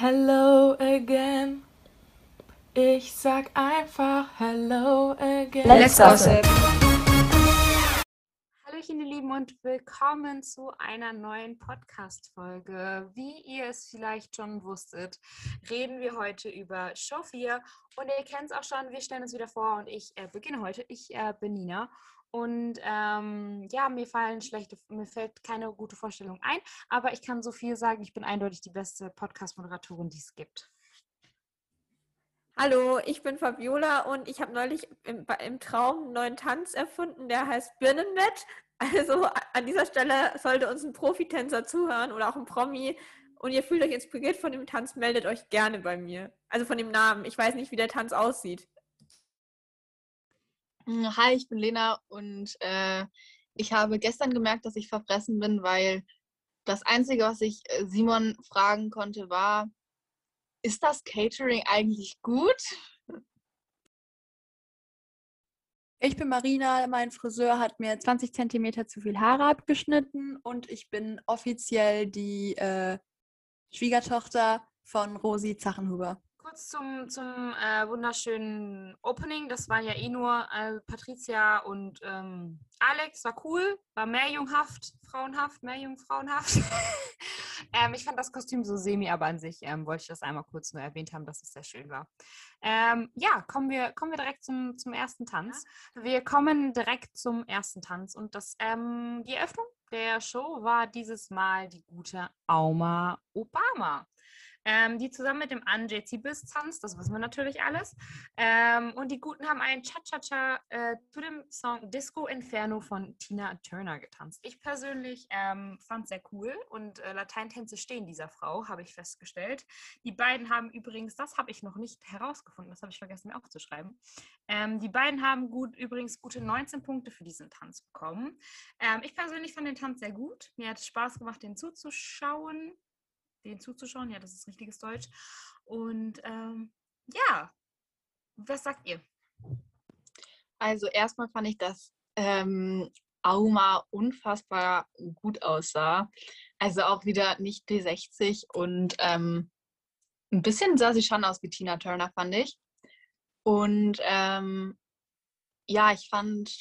Hello again. Ich sag einfach Hello again. Let's gossip. Hallöchen, ihr Lieben, und willkommen zu einer neuen Podcast-Folge. Wie ihr es vielleicht schon wusstet, reden wir heute über Show 4. Und ihr kennt es auch schon, wir stellen uns wieder vor und ich äh, beginne heute. Ich äh, bin Nina. Und ähm, ja, mir fallen schlechte, mir fällt keine gute Vorstellung ein, aber ich kann so viel sagen, ich bin eindeutig die beste Podcast-Moderatorin, die es gibt. Hallo, ich bin Fabiola und ich habe neulich im, im, Traum einen neuen Tanz erfunden, der heißt Birnenbett. Also an dieser Stelle sollte uns ein Profitänzer zuhören oder auch ein Promi und ihr fühlt euch inspiriert von dem Tanz, meldet euch gerne bei mir. Also von dem Namen. Ich weiß nicht, wie der Tanz aussieht. Hm, hi, ich bin Lena und äh, ich habe gestern gemerkt, dass ich verfressen bin, weil das Einzige, was ich äh, Simon fragen konnte, war, ist das Catering eigentlich gut? Ich bin Marina, mein Friseur hat mir 20 Zentimeter zu viel Haare abgeschnitten und ich bin offiziell die äh, Schwiegertochter von Rosi Zachenhuber kurz zum, zum äh, wunderschönen Opening. Das waren ja eh nur äh, Patricia und ähm, Alex. War cool, war mehr junghaft, frauenhaft, mehr jungfrauenhaft. ähm, ich fand das Kostüm so semi, aber an sich ähm, wollte ich das einmal kurz nur erwähnt haben, dass es sehr schön war. Ähm, ja, kommen wir, kommen wir direkt zum, zum ersten Tanz. Wir kommen direkt zum ersten Tanz und das, ähm, die Eröffnung der Show war dieses Mal die gute Auma Obama ähm, die zusammen mit dem Anjay Zibis tanzt, das wissen wir natürlich alles. Ähm, und die Guten haben einen Cha-Cha-Cha äh, zu dem Song Disco Inferno von Tina Turner getanzt. Ich persönlich ähm, fand es sehr cool und äh, Lateintänze stehen dieser Frau, habe ich festgestellt. Die beiden haben übrigens, das habe ich noch nicht herausgefunden, das habe ich vergessen mir aufzuschreiben. Ähm, die beiden haben gut, übrigens gute 19 Punkte für diesen Tanz bekommen. Ähm, ich persönlich fand den Tanz sehr gut. Mir hat es Spaß gemacht, den zuzuschauen denen zuzuschauen. Ja, das ist richtiges Deutsch. Und ähm, ja, was sagt ihr? Also erstmal fand ich, dass ähm, Auma unfassbar gut aussah. Also auch wieder nicht P60 und ähm, ein bisschen sah sie schon aus wie Tina Turner, fand ich. Und ähm, ja, ich fand,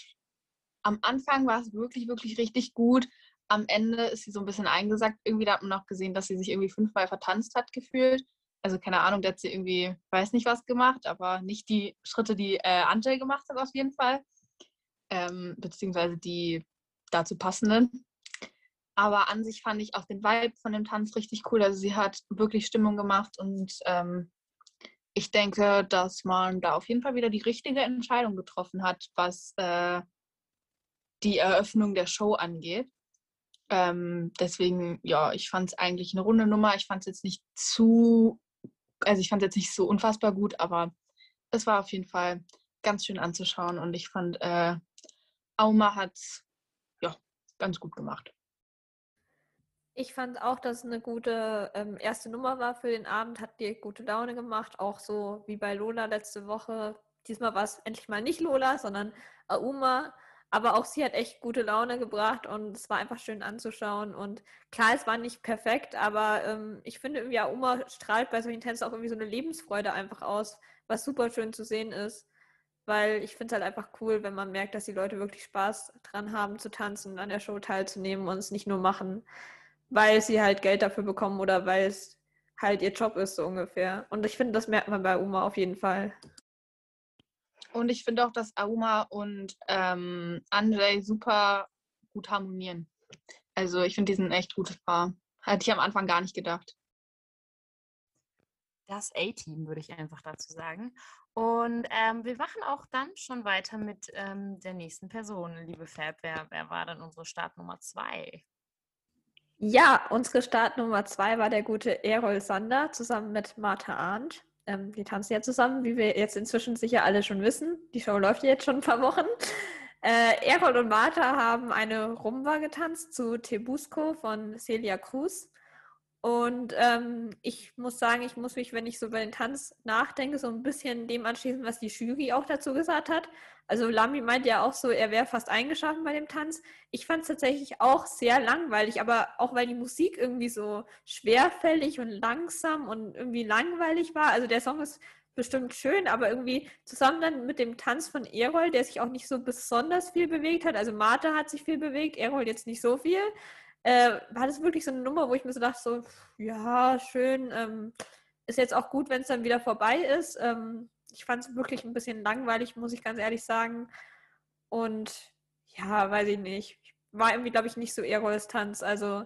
am Anfang war es wirklich, wirklich richtig gut am Ende ist sie so ein bisschen eingesackt. Irgendwie da hat man noch gesehen, dass sie sich irgendwie fünfmal vertanzt hat gefühlt. Also keine Ahnung, da hat sie irgendwie, weiß nicht was gemacht, aber nicht die Schritte, die äh, Angel gemacht hat auf jeden Fall. Ähm, beziehungsweise die dazu passenden. Aber an sich fand ich auch den Vibe von dem Tanz richtig cool. Also sie hat wirklich Stimmung gemacht und ähm, ich denke, dass man da auf jeden Fall wieder die richtige Entscheidung getroffen hat, was äh, die Eröffnung der Show angeht. Ähm, deswegen, ja, ich fand es eigentlich eine runde Nummer. Ich fand es jetzt nicht zu, also ich fand es jetzt nicht so unfassbar gut, aber es war auf jeden Fall ganz schön anzuschauen und ich fand, äh, Auma hat es ja, ganz gut gemacht. Ich fand auch, dass es eine gute ähm, erste Nummer war für den Abend, hat dir gute Laune gemacht, auch so wie bei Lola letzte Woche. Diesmal war es endlich mal nicht Lola, sondern Auma aber auch sie hat echt gute Laune gebracht und es war einfach schön anzuschauen. Und klar, es war nicht perfekt, aber ähm, ich finde irgendwie, Oma strahlt bei solchen Tänzen auch irgendwie so eine Lebensfreude einfach aus, was super schön zu sehen ist. Weil ich finde es halt einfach cool, wenn man merkt, dass die Leute wirklich Spaß dran haben zu tanzen, an der Show teilzunehmen und es nicht nur machen, weil sie halt Geld dafür bekommen oder weil es halt ihr Job ist, so ungefähr. Und ich finde, das merkt man bei Oma auf jeden Fall. Und ich finde auch, dass Auma und ähm, Anjay super gut harmonieren. Also ich finde, die sind ein echt gutes Paar. Hatte ich am Anfang gar nicht gedacht. Das A-Team, würde ich einfach dazu sagen. Und ähm, wir machen auch dann schon weiter mit ähm, der nächsten Person, liebe Fab. Wer, wer war dann unsere Startnummer zwei? Ja, unsere Startnummer zwei war der gute Errol Sander zusammen mit Martha Arndt. Ähm, die tanzen ja zusammen, wie wir jetzt inzwischen sicher alle schon wissen. Die Show läuft jetzt schon ein paar Wochen. Äh, Errol und Martha haben eine Rumba getanzt zu Tebusco von Celia Cruz. Und ähm, ich muss sagen, ich muss mich, wenn ich so über den Tanz nachdenke, so ein bisschen dem anschließen, was die Jury auch dazu gesagt hat. Also Lami meinte ja auch so, er wäre fast eingeschlafen bei dem Tanz. Ich fand es tatsächlich auch sehr langweilig, aber auch weil die Musik irgendwie so schwerfällig und langsam und irgendwie langweilig war. Also der Song ist bestimmt schön, aber irgendwie zusammen dann mit dem Tanz von Erol, der sich auch nicht so besonders viel bewegt hat. Also Martha hat sich viel bewegt, Erol jetzt nicht so viel äh, war das wirklich so eine Nummer, wo ich mir so dachte, so, ja, schön, ähm, ist jetzt auch gut, wenn es dann wieder vorbei ist. Ähm, ich fand es wirklich ein bisschen langweilig, muss ich ganz ehrlich sagen. Und ja, weiß ich nicht. War irgendwie, glaube ich, nicht so Erols Tanz. Also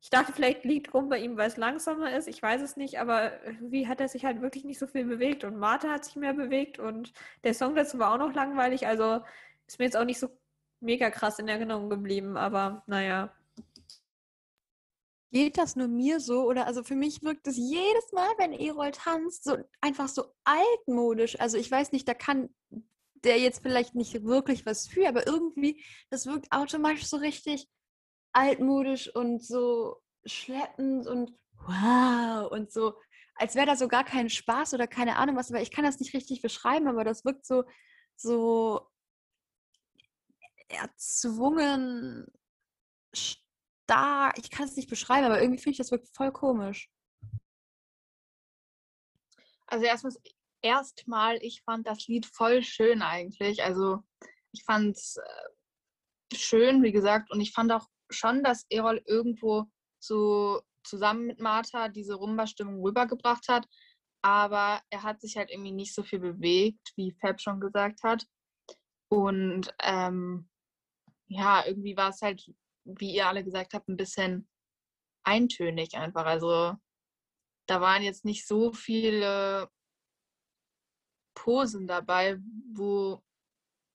ich dachte, vielleicht liegt rum bei ihm, weil es langsamer ist. Ich weiß es nicht, aber irgendwie hat er sich halt wirklich nicht so viel bewegt. Und Martha hat sich mehr bewegt und der Song dazu war auch noch langweilig. Also ist mir jetzt auch nicht so mega krass in Erinnerung geblieben, aber naja. Geht das nur mir so? Oder also für mich wirkt es jedes Mal, wenn Erol tanzt, so einfach so altmodisch. Also ich weiß nicht, da kann der jetzt vielleicht nicht wirklich was für, aber irgendwie, das wirkt automatisch so richtig altmodisch und so schleppend und wow und so, als wäre da so gar kein Spaß oder keine Ahnung was, aber ich kann das nicht richtig beschreiben, aber das wirkt so, so erzwungen, da, ich kann es nicht beschreiben, aber irgendwie finde ich das wirklich voll komisch. Also erstmal, erstmal, ich fand das Lied voll schön eigentlich. Also ich fand es äh, schön, wie gesagt, und ich fand auch schon, dass Erol irgendwo so zusammen mit Martha diese Rumba-Stimmung rübergebracht hat. Aber er hat sich halt irgendwie nicht so viel bewegt, wie Fab schon gesagt hat. Und ähm, ja, irgendwie war es halt wie ihr alle gesagt habt, ein bisschen eintönig einfach. Also da waren jetzt nicht so viele Posen dabei, wo,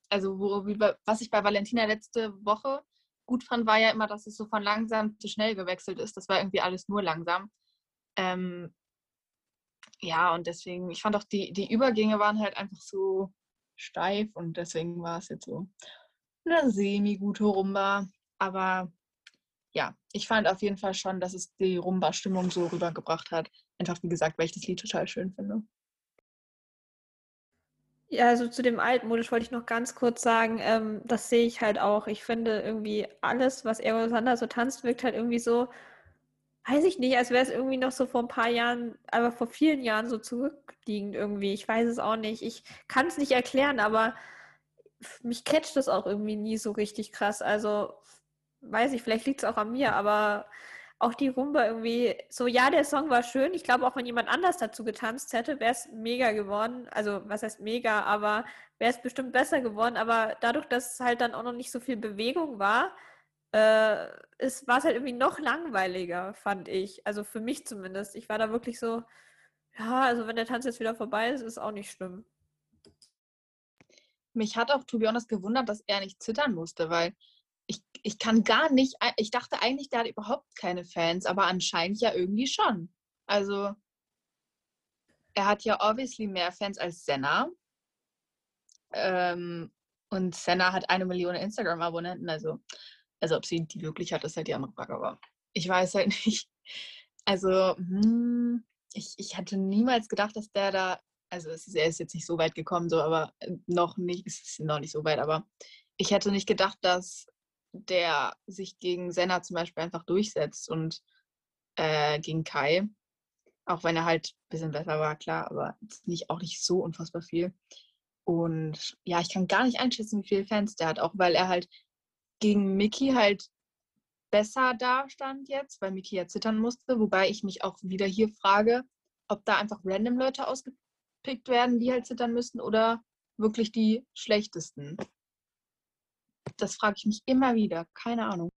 also wo, was ich bei Valentina letzte Woche gut fand, war ja immer, dass es so von langsam zu schnell gewechselt ist. Das war irgendwie alles nur langsam. Ähm, ja, und deswegen, ich fand auch, die, die Übergänge waren halt einfach so steif und deswegen war es jetzt so eine semi-gute Rumba. Aber ja, ich fand auf jeden Fall schon, dass es die Rumba-Stimmung so rübergebracht hat. Einfach wie gesagt, weil ich das Lied total schön finde. Ja, also zu dem Altmodisch wollte ich noch ganz kurz sagen, ähm, das sehe ich halt auch. Ich finde irgendwie alles, was Errol Sander so tanzt, wirkt halt irgendwie so, weiß ich nicht, als wäre es irgendwie noch so vor ein paar Jahren, aber vor vielen Jahren so zurückliegend irgendwie. Ich weiß es auch nicht. Ich kann es nicht erklären, aber mich catcht das auch irgendwie nie so richtig krass. Also weiß ich, vielleicht liegt es auch an mir, aber auch die Rumba irgendwie, so ja, der Song war schön. Ich glaube, auch wenn jemand anders dazu getanzt hätte, wäre es mega geworden. Also, was heißt mega, aber wäre es bestimmt besser geworden. Aber dadurch, dass es halt dann auch noch nicht so viel Bewegung war, äh, war es halt irgendwie noch langweiliger, fand ich. Also für mich zumindest. Ich war da wirklich so, ja, also wenn der Tanz jetzt wieder vorbei ist, ist auch nicht schlimm. Mich hat auch to be honest gewundert, dass er nicht zittern musste, weil ich, kann gar nicht, ich dachte eigentlich, der hat überhaupt keine Fans, aber anscheinend ja irgendwie schon. Also er hat ja obviously mehr Fans als Senna. Ähm, und Senna hat eine Million Instagram-Abonnenten, also, also ob sie die wirklich hat, ist halt die andere Frage, aber ich weiß halt nicht. Also, hm, ich, ich hatte niemals gedacht, dass der da, also ist, er ist jetzt nicht so weit gekommen, so, aber äh, noch nicht, es ist noch nicht so weit, aber ich hätte nicht gedacht, dass der sich gegen Senna zum Beispiel einfach durchsetzt und äh, gegen Kai. Auch wenn er halt ein bisschen besser war, klar, aber nicht, auch nicht so unfassbar viel. Und ja, ich kann gar nicht einschätzen, wie viele Fans der hat, auch weil er halt gegen Mickey halt besser dastand jetzt, weil Mickey ja zittern musste. Wobei ich mich auch wieder hier frage, ob da einfach random Leute ausgepickt werden, die halt zittern müssen oder wirklich die schlechtesten. Das frage ich mich immer wieder. Keine Ahnung.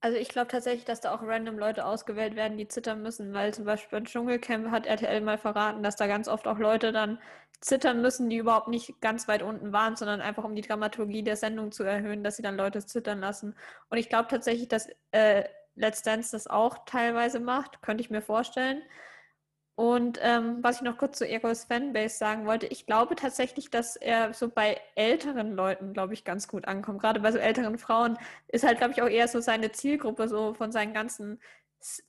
Also ich glaube tatsächlich, dass da auch random Leute ausgewählt werden, die zittern müssen, weil zum Beispiel beim Dschungelcamp hat RTL mal verraten, dass da ganz oft auch Leute dann zittern müssen, die überhaupt nicht ganz weit unten waren, sondern einfach um die Dramaturgie der Sendung zu erhöhen, dass sie dann Leute zittern lassen. Und ich glaube tatsächlich, dass äh, Let's Dance das auch teilweise macht, könnte ich mir vorstellen. Und ähm, was ich noch kurz zu Egos Fanbase sagen wollte, ich glaube tatsächlich, dass er so bei älteren Leuten, glaube ich, ganz gut ankommt. Gerade bei so älteren Frauen ist halt, glaube ich, auch eher so seine Zielgruppe so von seinen ganzen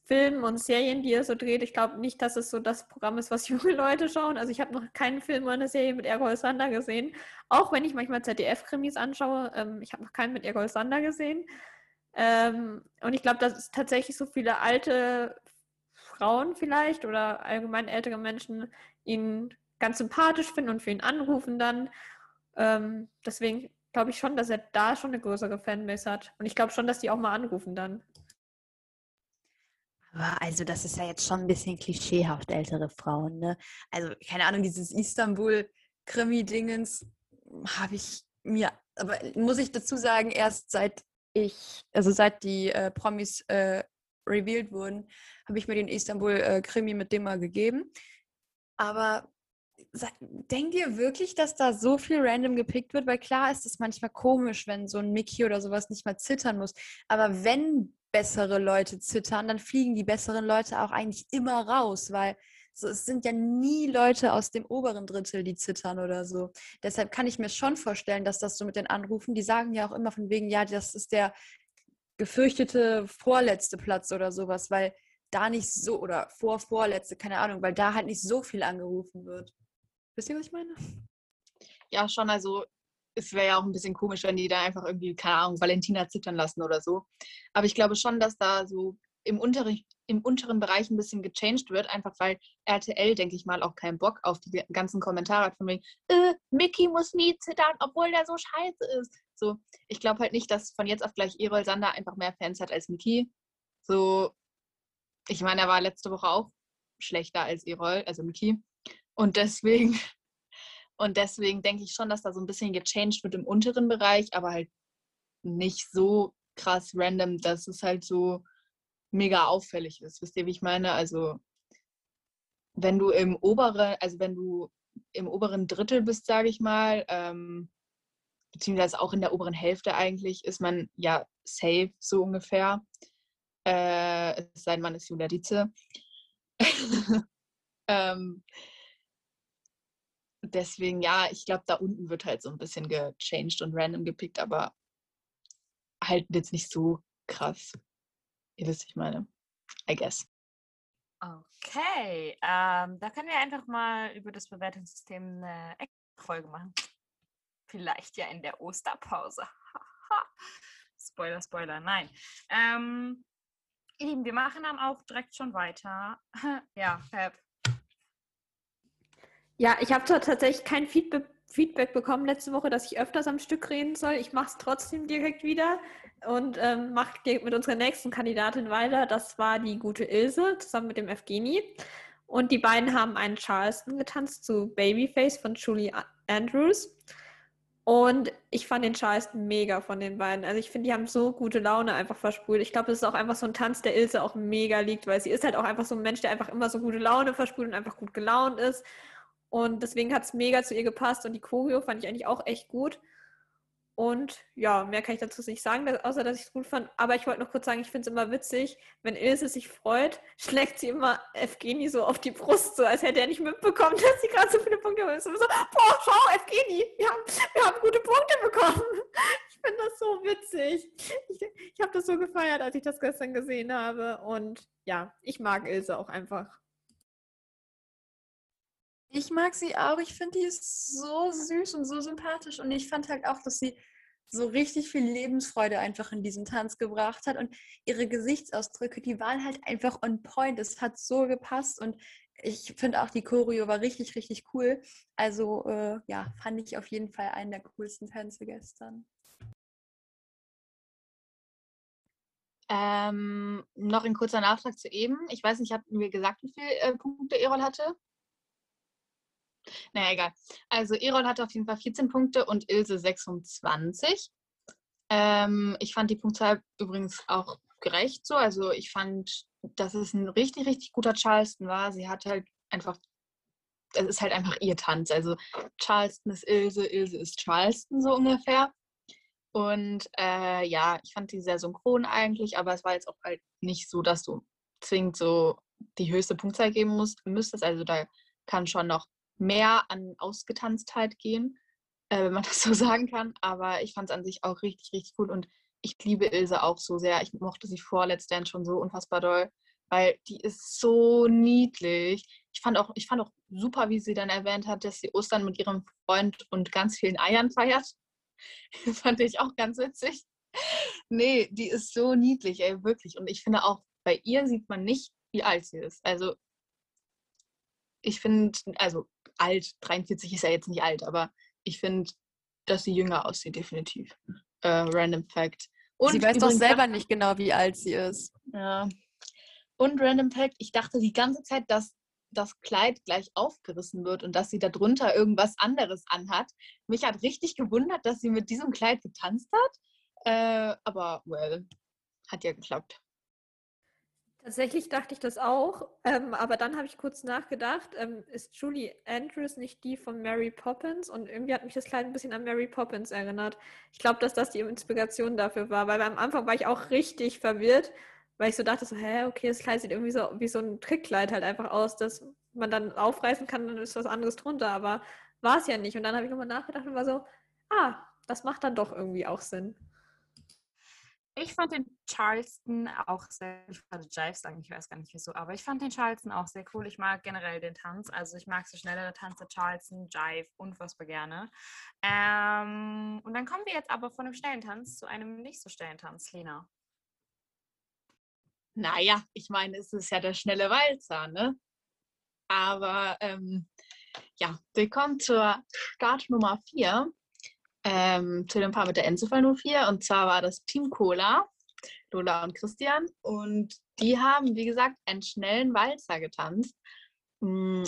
Filmen und Serien, die er so dreht. Ich glaube nicht, dass es so das Programm ist, was junge Leute schauen. Also ich habe noch keinen Film oder eine Serie mit Errol Sander gesehen. Auch wenn ich manchmal ZDF-Krimis anschaue. Ähm, ich habe noch keinen mit Errol Sander gesehen. Ähm, und ich glaube, dass es tatsächlich so viele alte Frauen vielleicht oder allgemein ältere Menschen ihn ganz sympathisch finden und für ihn anrufen dann. Ähm, deswegen glaube ich schon, dass er da schon eine größere Fanbase hat. Und ich glaube schon, dass die auch mal anrufen dann. Also das ist ja jetzt schon ein bisschen klischeehaft, ältere Frauen, ne? Also, keine Ahnung, dieses Istanbul-Krimi-Dingens habe ich mir, aber muss ich dazu sagen, erst seit ich, also seit die äh, Promis äh, revealed wurden, habe ich mir den Istanbul-Krimi mit dem mal gegeben. Aber denkt ihr wirklich, dass da so viel random gepickt wird? Weil klar ist es manchmal komisch, wenn so ein Mickey oder sowas nicht mal zittern muss. Aber wenn bessere Leute zittern, dann fliegen die besseren Leute auch eigentlich immer raus, weil so, es sind ja nie Leute aus dem oberen Drittel, die zittern oder so. Deshalb kann ich mir schon vorstellen, dass das so mit den Anrufen, die sagen ja auch immer von wegen, ja, das ist der gefürchtete vorletzte Platz oder sowas, weil da nicht so, oder vor vorletzte, keine Ahnung, weil da halt nicht so viel angerufen wird. Wisst ihr, was ich meine? Ja, schon, also es wäre ja auch ein bisschen komisch, wenn die da einfach irgendwie, keine Ahnung, Valentina zittern lassen oder so. Aber ich glaube schon, dass da so im, unteren im unteren Bereich ein bisschen gechanged wird, einfach weil RTL, denke ich mal, auch keinen Bock auf die ganzen Kommentare hat von wegen, äh, Mickey muss nie zittern, obwohl der so scheiße ist. So, ich glaube halt nicht, dass von jetzt auf gleich Erol Sander einfach mehr Fans hat als Mickey. So, ich meine, er war letzte Woche auch schlechter als Erol, also Mickey. Und deswegen, und deswegen denke ich schon, dass da so ein bisschen gechanged wird im unteren Bereich, aber halt nicht so krass random, dass es halt so mega auffällig ist. Wisst ihr, wie ich meine? Also, wenn du im oberen, also wenn du im oberen Drittel bist, sage ich mal, ähm, beziehungsweise auch in der oberen Hälfte eigentlich, ist man ja safe, so ungefähr. Äh, es sei denn, man ist Julia Dietze. ähm, deswegen, ja, ich glaube, da unten wird halt so ein bisschen gechanged und random gepickt, aber halt jetzt nicht so krass. Ihr wisst, was ich meine. I guess. Okay, ähm, da können wir einfach mal über das Bewertungssystem eine Folge machen. Vielleicht ja in der Osterpause. Spoiler, Spoiler, nein. Ähm, ihr Lieben, wir machen dann auch direkt schon weiter. ja, Fab. Ja, ich habe tatsächlich kein Feedback, Feedback bekommen letzte Woche, dass ich öfters am Stück reden soll. Ich mache es trotzdem direkt wieder und ähm, mache mit unserer nächsten Kandidatin weiter. Das war die gute Ilse zusammen mit dem Evgeni. Und die beiden haben einen Charleston getanzt zu Babyface von Julie Andrews. Und ich fand den Charleston mega von den beiden. Also ich finde, die haben so gute Laune einfach versprüht. Ich glaube, das ist auch einfach so ein Tanz, der Ilse auch mega liegt, weil sie ist halt auch einfach so ein Mensch, der einfach immer so gute Laune versprüht und einfach gut gelaunt ist. Und deswegen hat es mega zu ihr gepasst und die Choreo fand ich eigentlich auch echt gut. Und ja, mehr kann ich dazu nicht sagen, außer dass ich es gut fand. Aber ich wollte noch kurz sagen, ich finde es immer witzig, wenn Ilse sich freut, schlägt sie immer Evgeni so auf die Brust, so als hätte er nicht mitbekommen, dass sie gerade so viele Punkte hat. So, boah, schau, Evgeni, wir haben, wir haben gute Punkte bekommen. Ich finde das so witzig. Ich, ich habe das so gefeiert, als ich das gestern gesehen habe. Und ja, ich mag Ilse auch einfach. Ich mag sie auch. Ich finde, die ist so süß und so sympathisch. Und ich fand halt auch, dass sie so richtig viel Lebensfreude einfach in diesen Tanz gebracht hat. Und ihre Gesichtsausdrücke, die waren halt einfach on point. Es hat so gepasst. Und ich finde auch, die Choreo war richtig, richtig cool. Also äh, ja, fand ich auf jeden Fall einen der coolsten Tänze gestern. Ähm, noch ein kurzer Nachtrag zu eben. Ich weiß nicht, hatten wir gesagt, wie viele äh, Punkte Erol hatte? Naja, egal. Also Erol hatte auf jeden Fall 14 Punkte und Ilse 26. Ähm, ich fand die Punktzahl übrigens auch gerecht so. Also ich fand, dass es ein richtig, richtig guter Charleston war. Sie hat halt einfach, es ist halt einfach ihr Tanz. Also Charleston ist Ilse, Ilse ist Charleston so ungefähr. Und äh, ja, ich fand die sehr synchron eigentlich, aber es war jetzt auch halt nicht so, dass du zwingend so die höchste Punktzahl geben musst, müsstest. Also da kann schon noch mehr an Ausgetanztheit gehen, äh, wenn man das so sagen kann. Aber ich fand es an sich auch richtig, richtig gut und ich liebe Ilse auch so sehr. Ich mochte sie vor Let's Dance schon so unfassbar doll. weil die ist so niedlich. Ich fand auch, ich fand auch super, wie sie dann erwähnt hat, dass sie Ostern mit ihrem Freund und ganz vielen Eiern feiert. Das fand ich auch ganz witzig. Nee, die ist so niedlich, ey, wirklich. Und ich finde auch, bei ihr sieht man nicht, wie alt sie ist. Also, ich finde, also alt, 43 ist ja jetzt nicht alt, aber ich finde, dass sie jünger aussieht, definitiv. Äh, random Fact. Und sie weiß doch selber nicht genau, wie alt sie ist. Ja. Und Random Fact, ich dachte die ganze Zeit, dass das Kleid gleich aufgerissen wird und dass sie darunter irgendwas anderes anhat. Mich hat richtig gewundert, dass sie mit diesem Kleid getanzt hat. Äh, aber, well, hat ja geklappt. Tatsächlich dachte ich das auch, ähm, aber dann habe ich kurz nachgedacht, ähm, ist Julie Andrews nicht die von Mary Poppins? Und irgendwie hat mich das Kleid ein bisschen an Mary Poppins erinnert. Ich glaube, dass das die Inspiration dafür war, weil am Anfang war ich auch richtig verwirrt, weil ich so dachte, so, hä, okay, das Kleid sieht irgendwie so wie so ein Trickkleid halt einfach aus, dass man dann aufreißen kann, dann ist was anderes drunter, aber war es ja nicht. Und dann habe ich nochmal nachgedacht und war so, ah, das macht dann doch irgendwie auch Sinn. Ich fand den Charleston auch sehr, ich wollte Jive sagen, ich weiß gar nicht wieso, aber ich fand den Charleston auch sehr cool. Ich mag generell den Tanz, also ich mag so schnellere Tanze, Charleston, Jive, unfassbar gerne. Ähm, und dann kommen wir jetzt aber von einem schnellen Tanz zu einem nicht so schnellen Tanz, Lena. Naja, ich meine, es ist ja der schnelle Walzer, ne? Aber ähm, ja, willkommen zur Startnummer 4. Ähm, zu dem Paar mit der Endziffer 04. Und zwar war das Team Cola, Lola und Christian. Und die haben, wie gesagt, einen schnellen Walzer getanzt. Mm,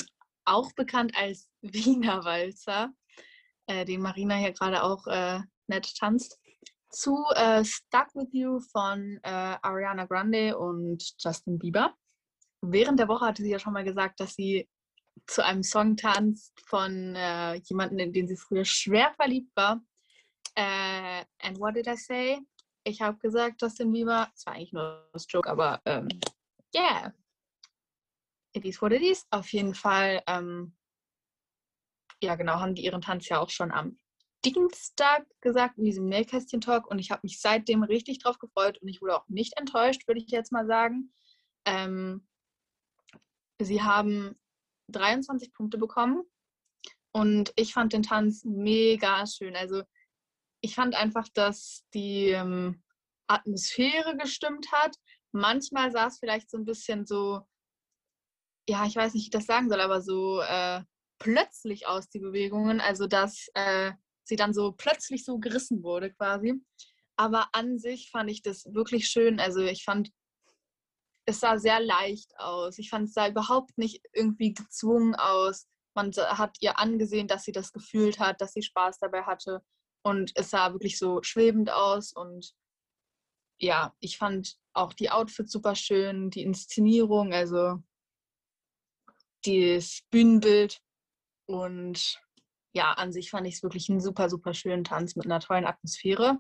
auch bekannt als Wiener Walzer, äh, den Marina hier gerade auch äh, nett tanzt zu äh, Stuck With You von äh, Ariana Grande und Justin Bieber. Während der Woche hatte sie ja schon mal gesagt, dass sie zu einem Song tanzt von äh, jemandem, in den sie früher schwer verliebt war. Äh, and what did I say? Ich habe gesagt, Justin Bieber. Es war eigentlich nur das Joke, aber ähm, yeah. It is what it is. Auf jeden Fall, ähm, ja genau, haben die ihren Tanz ja auch schon am Dienstag gesagt in diesem Nähkästchen-Talk und ich habe mich seitdem richtig drauf gefreut und ich wurde auch nicht enttäuscht, würde ich jetzt mal sagen. Ähm, sie haben 23 Punkte bekommen und ich fand den Tanz mega schön. Also ich fand einfach, dass die ähm, Atmosphäre gestimmt hat. Manchmal sah es vielleicht so ein bisschen so, ja, ich weiß nicht, wie ich das sagen soll, aber so äh, plötzlich aus, die Bewegungen. Also dass äh, sie dann so plötzlich so gerissen wurde quasi. Aber an sich fand ich das wirklich schön. Also ich fand, es sah sehr leicht aus. Ich fand, es sah überhaupt nicht irgendwie gezwungen aus. Man hat ihr angesehen, dass sie das gefühlt hat, dass sie Spaß dabei hatte. Und es sah wirklich so schwebend aus. Und ja, ich fand auch die Outfits super schön, die Inszenierung, also das Bühnenbild. Und ja, an sich fand ich es wirklich einen super, super schönen Tanz mit einer tollen Atmosphäre.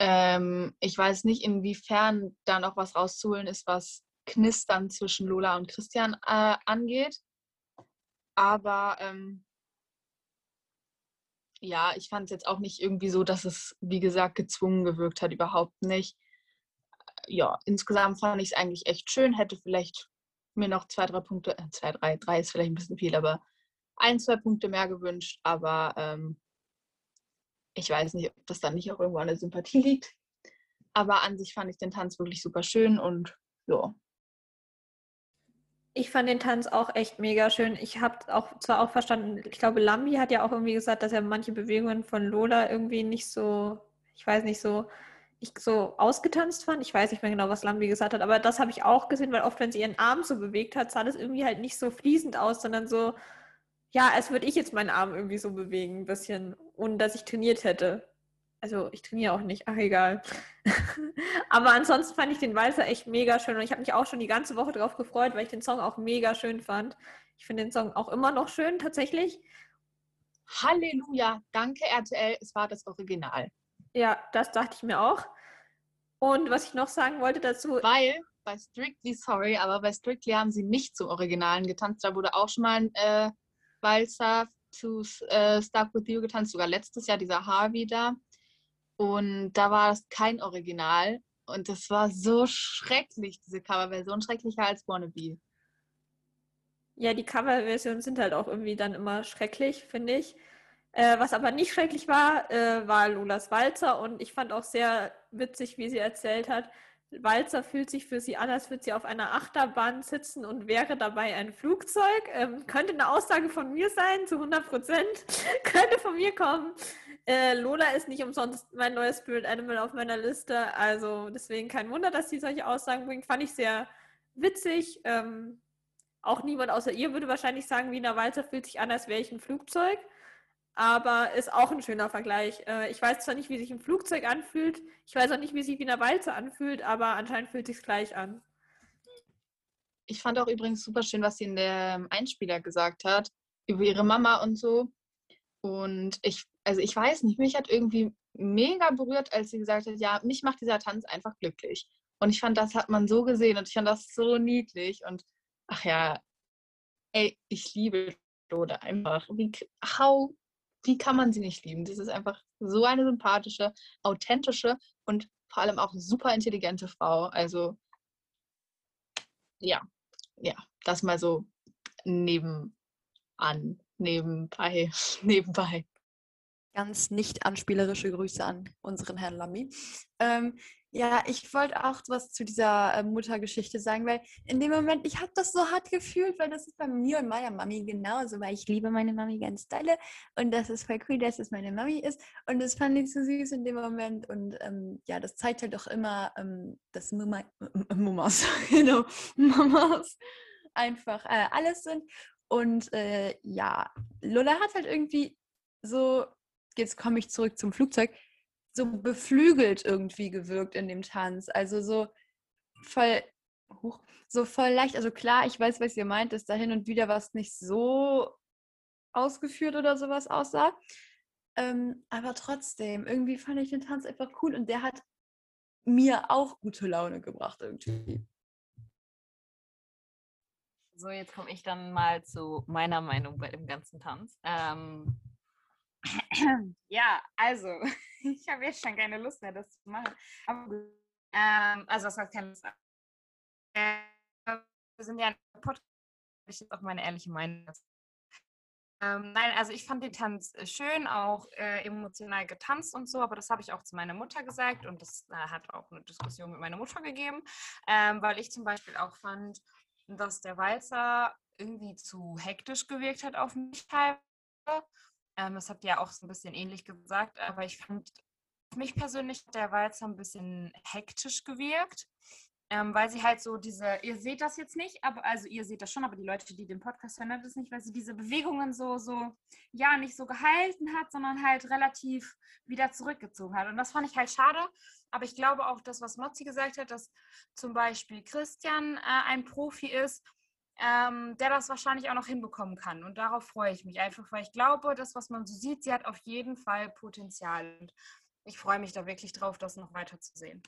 Ähm, ich weiß nicht, inwiefern da noch was rauszuholen ist, was Knistern zwischen Lola und Christian äh, angeht. Aber ähm, ja, ich fand es jetzt auch nicht irgendwie so, dass es, wie gesagt, gezwungen gewirkt hat. Überhaupt nicht. Ja, insgesamt fand ich es eigentlich echt schön. Hätte vielleicht mir noch zwei, drei Punkte, äh, zwei, drei, drei ist vielleicht ein bisschen viel, aber ein, zwei Punkte mehr gewünscht, aber ähm, ich weiß nicht, ob das dann nicht auch irgendwo an der Sympathie liegt. Aber an sich fand ich den Tanz wirklich super schön und ja. Ich fand den Tanz auch echt mega schön. Ich habe auch zwar auch verstanden, ich glaube, Lambi hat ja auch irgendwie gesagt, dass er manche Bewegungen von Lola irgendwie nicht so, ich weiß nicht, so, ich so ausgetanzt fand. Ich weiß nicht mehr genau, was Lambi gesagt hat, aber das habe ich auch gesehen, weil oft, wenn sie ihren Arm so bewegt hat, sah das irgendwie halt nicht so fließend aus, sondern so, ja, als würde ich jetzt meinen Arm irgendwie so bewegen, ein bisschen, ohne dass ich trainiert hätte. Also ich trainiere auch nicht, ach egal. Aber ansonsten fand ich den Walzer echt mega schön und ich habe mich auch schon die ganze Woche drauf gefreut, weil ich den Song auch mega schön fand. Ich finde den Song auch immer noch schön, tatsächlich. Halleluja, danke RTL, es war das Original. Ja, das dachte ich mir auch. Und was ich noch sagen wollte dazu, Weil bei Strictly, sorry, aber bei Strictly haben sie nicht zum Originalen getanzt. Da wurde auch schon mal ein äh, Walzer zu äh, Stuck With You getanzt, sogar letztes Jahr, dieser Harvey da. Und da war es kein Original. Und das war so schrecklich, diese Coverversion, schrecklicher als Wannabe. Ja, die Coverversionen sind halt auch irgendwie dann immer schrecklich, finde ich. Äh, was aber nicht schrecklich war, äh, war Lolas Walzer und ich fand auch sehr witzig, wie sie erzählt hat, Walzer fühlt sich für sie an, als würde sie auf einer Achterbahn sitzen und wäre dabei ein Flugzeug. Ähm, könnte eine Aussage von mir sein, zu 100 Prozent. könnte von mir kommen. Äh, Lola ist nicht umsonst mein neues Spirit Animal auf meiner Liste. Also deswegen kein Wunder, dass sie solche Aussagen bringt. Fand ich sehr witzig. Ähm, auch niemand außer ihr würde wahrscheinlich sagen, Wiener Walzer fühlt sich an, als wäre ich ein Flugzeug aber ist auch ein schöner Vergleich. Äh, ich weiß zwar nicht, wie sich ein Flugzeug anfühlt, ich weiß auch nicht, wie sich wie eine Walze anfühlt, aber anscheinend fühlt sich gleich an. Ich fand auch übrigens super schön, was sie in der Einspieler gesagt hat, über ihre Mama und so. Und ich, also ich weiß nicht, mich hat irgendwie mega berührt, als sie gesagt hat, ja, mich macht dieser Tanz einfach glücklich. Und ich fand, das hat man so gesehen und ich fand das so niedlich. Und ach ja, ey, ich liebe Lode einfach. Wie, how wie kann man sie nicht lieben? Das ist einfach so eine sympathische, authentische und vor allem auch super intelligente Frau. Also ja, ja, das mal so nebenan, nebenbei, nebenbei. Ganz nicht anspielerische Grüße an unseren Herrn Lammy. Ähm, ja, ich wollte auch was zu dieser äh, Muttergeschichte sagen, weil in dem Moment, ich habe das so hart gefühlt, weil das ist bei mir und meiner Mami genauso, weil ich liebe meine Mami ganz dolle und das ist voll cool, dass es meine Mami ist und das fand ich so süß in dem Moment und ähm, ja, das zeigt halt auch immer, ähm, dass Mama, Mamas, genau, Mamas einfach äh, alles sind und äh, ja, Lola hat halt irgendwie so, jetzt komme ich zurück zum Flugzeug, so beflügelt irgendwie gewirkt in dem Tanz. Also so voll, hoch, so voll leicht. Also klar, ich weiß, was ihr meint, dass da hin und wieder was nicht so ausgeführt oder sowas aussah. Ähm, aber trotzdem, irgendwie fand ich den Tanz einfach cool und der hat mir auch gute Laune gebracht irgendwie. So, jetzt komme ich dann mal zu meiner Meinung bei dem ganzen Tanz. Ähm, ja, also, ich habe jetzt schon keine Lust mehr, das zu machen. Aber, ähm, also, das heißt keine Lust. Äh, wir sind ja ein Podcast, ich jetzt auch meine ehrliche Meinung. Ähm, nein, also ich fand den Tanz äh, schön, auch äh, emotional getanzt und so, aber das habe ich auch zu meiner Mutter gesagt und das äh, hat auch eine Diskussion mit meiner Mutter gegeben, ähm, weil ich zum Beispiel auch fand, dass der Walzer irgendwie zu hektisch gewirkt hat auf mich teilweise ähm, das habt ihr ja auch so ein bisschen ähnlich gesagt, aber ich fand, für mich persönlich der Walzer ein bisschen hektisch gewirkt, ähm, weil sie halt so diese, ihr seht das jetzt nicht, aber also ihr seht das schon, aber die Leute, die den Podcast hören, das nicht, weil sie diese Bewegungen so, so, ja, nicht so gehalten hat, sondern halt relativ wieder zurückgezogen hat. Und das fand ich halt schade. Aber ich glaube auch, das, was Mozzi gesagt hat, dass zum Beispiel Christian äh, ein Profi ist, ähm, der das wahrscheinlich auch noch hinbekommen kann. Und darauf freue ich mich einfach, weil ich glaube, das, was man so sieht, sie hat auf jeden Fall Potenzial. Und ich freue mich da wirklich drauf, das noch weiter zu sehen.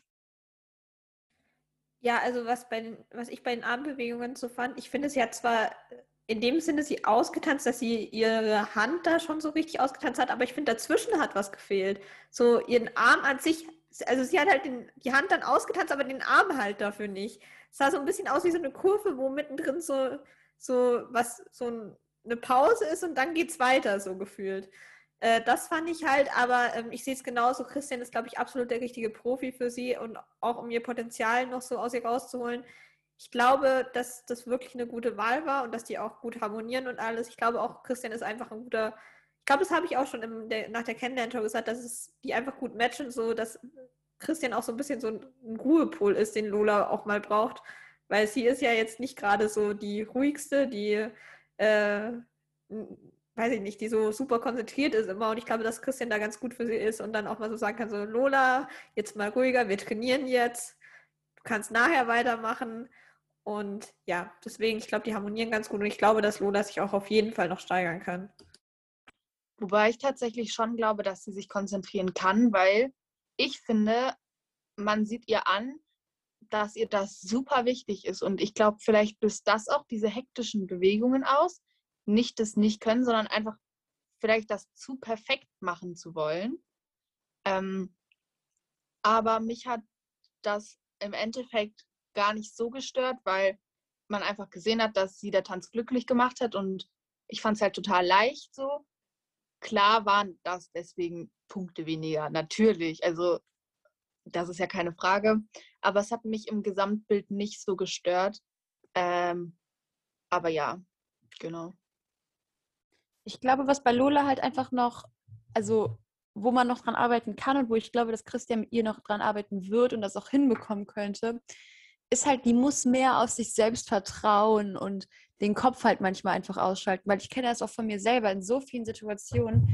Ja, also was, bei den, was ich bei den Armbewegungen so fand, ich finde, sie hat zwar in dem Sinne sie ausgetanzt, dass sie ihre Hand da schon so richtig ausgetanzt hat, aber ich finde, dazwischen hat was gefehlt. So ihren Arm an sich, also sie hat halt den, die Hand dann ausgetanzt, aber den Arm halt dafür nicht. Es sah so ein bisschen aus wie so eine Kurve, wo mittendrin so, so was, so ein, eine Pause ist und dann geht es weiter, so gefühlt. Äh, das fand ich halt, aber ähm, ich sehe es genauso. Christian ist, glaube ich, absolut der richtige Profi für sie und auch um ihr Potenzial noch so aus ihr rauszuholen. Ich glaube, dass das wirklich eine gute Wahl war und dass die auch gut harmonieren und alles. Ich glaube auch, Christian ist einfach ein guter. Ich glaube, das habe ich auch schon der, nach der Kennenlerntour gesagt, dass es die einfach gut matchen, so dass Christian auch so ein bisschen so ein Ruhepol ist, den Lola auch mal braucht. Weil sie ist ja jetzt nicht gerade so die ruhigste, die, äh, weiß ich nicht, die so super konzentriert ist immer. Und ich glaube, dass Christian da ganz gut für sie ist und dann auch mal so sagen kann, so Lola, jetzt mal ruhiger, wir trainieren jetzt, du kannst nachher weitermachen. Und ja, deswegen, ich glaube, die harmonieren ganz gut und ich glaube, dass Lola sich auch auf jeden Fall noch steigern kann. Wobei ich tatsächlich schon glaube, dass sie sich konzentrieren kann, weil ich finde, man sieht ihr an, dass ihr das super wichtig ist. Und ich glaube, vielleicht löst das auch diese hektischen Bewegungen aus. Nicht das nicht können, sondern einfach vielleicht das zu perfekt machen zu wollen. Ähm, aber mich hat das im Endeffekt gar nicht so gestört, weil man einfach gesehen hat, dass sie der Tanz glücklich gemacht hat und ich fand es halt total leicht so. Klar waren das deswegen Punkte weniger, natürlich. Also das ist ja keine Frage. Aber es hat mich im Gesamtbild nicht so gestört. Ähm, aber ja, genau. Ich glaube, was bei Lola halt einfach noch, also wo man noch dran arbeiten kann und wo ich glaube, dass Christian mit ihr noch dran arbeiten wird und das auch hinbekommen könnte, ist halt, die muss mehr auf sich selbst vertrauen und den Kopf halt manchmal einfach ausschalten, weil ich kenne das auch von mir selber in so vielen Situationen.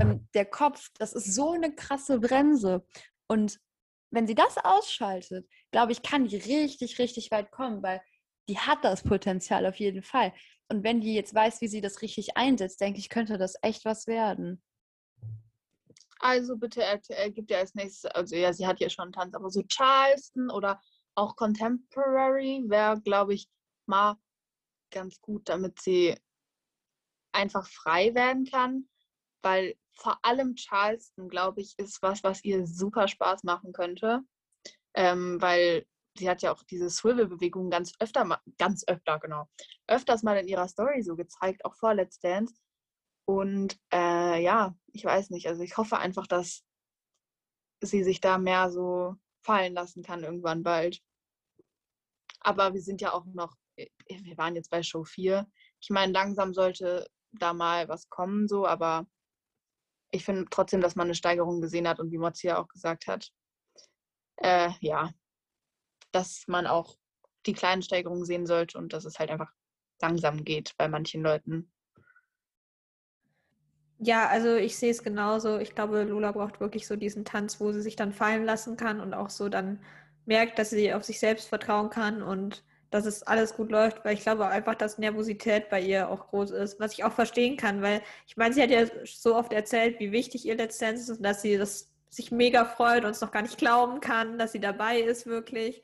Ähm, der Kopf, das ist so eine krasse Bremse. Und wenn sie das ausschaltet, glaube ich, kann die richtig, richtig weit kommen, weil die hat das Potenzial auf jeden Fall. Und wenn die jetzt weiß, wie sie das richtig einsetzt, denke ich, könnte das echt was werden. Also bitte RTL gibt ja als nächstes, also ja, sie hat ja schon Tanz, aber so Charleston oder auch Contemporary wäre, glaube ich, mal ganz gut, damit sie einfach frei werden kann, weil vor allem Charleston, glaube ich, ist was, was ihr super Spaß machen könnte, ähm, weil sie hat ja auch diese Swivel-Bewegung ganz öfter, ganz öfter, genau, öfters mal in ihrer Story so gezeigt, auch vor Let's Dance. Und äh, ja, ich weiß nicht, also ich hoffe einfach, dass sie sich da mehr so fallen lassen kann irgendwann bald. Aber wir sind ja auch noch, äh, wir waren jetzt bei Show 4. Ich meine, langsam sollte da mal was kommen, so, aber ich finde trotzdem, dass man eine Steigerung gesehen hat und wie Mozzi ja auch gesagt hat, äh, ja, dass man auch die kleinen Steigerungen sehen sollte und dass es halt einfach langsam geht bei manchen Leuten. Ja, also ich sehe es genauso. Ich glaube, Lola braucht wirklich so diesen Tanz, wo sie sich dann fallen lassen kann und auch so dann merkt, dass sie auf sich selbst vertrauen kann und dass es alles gut läuft, weil ich glaube einfach, dass Nervosität bei ihr auch groß ist, was ich auch verstehen kann, weil ich meine, sie hat ja so oft erzählt, wie wichtig ihr Dance ist und dass sie das sich mega freut und es noch gar nicht glauben kann, dass sie dabei ist wirklich.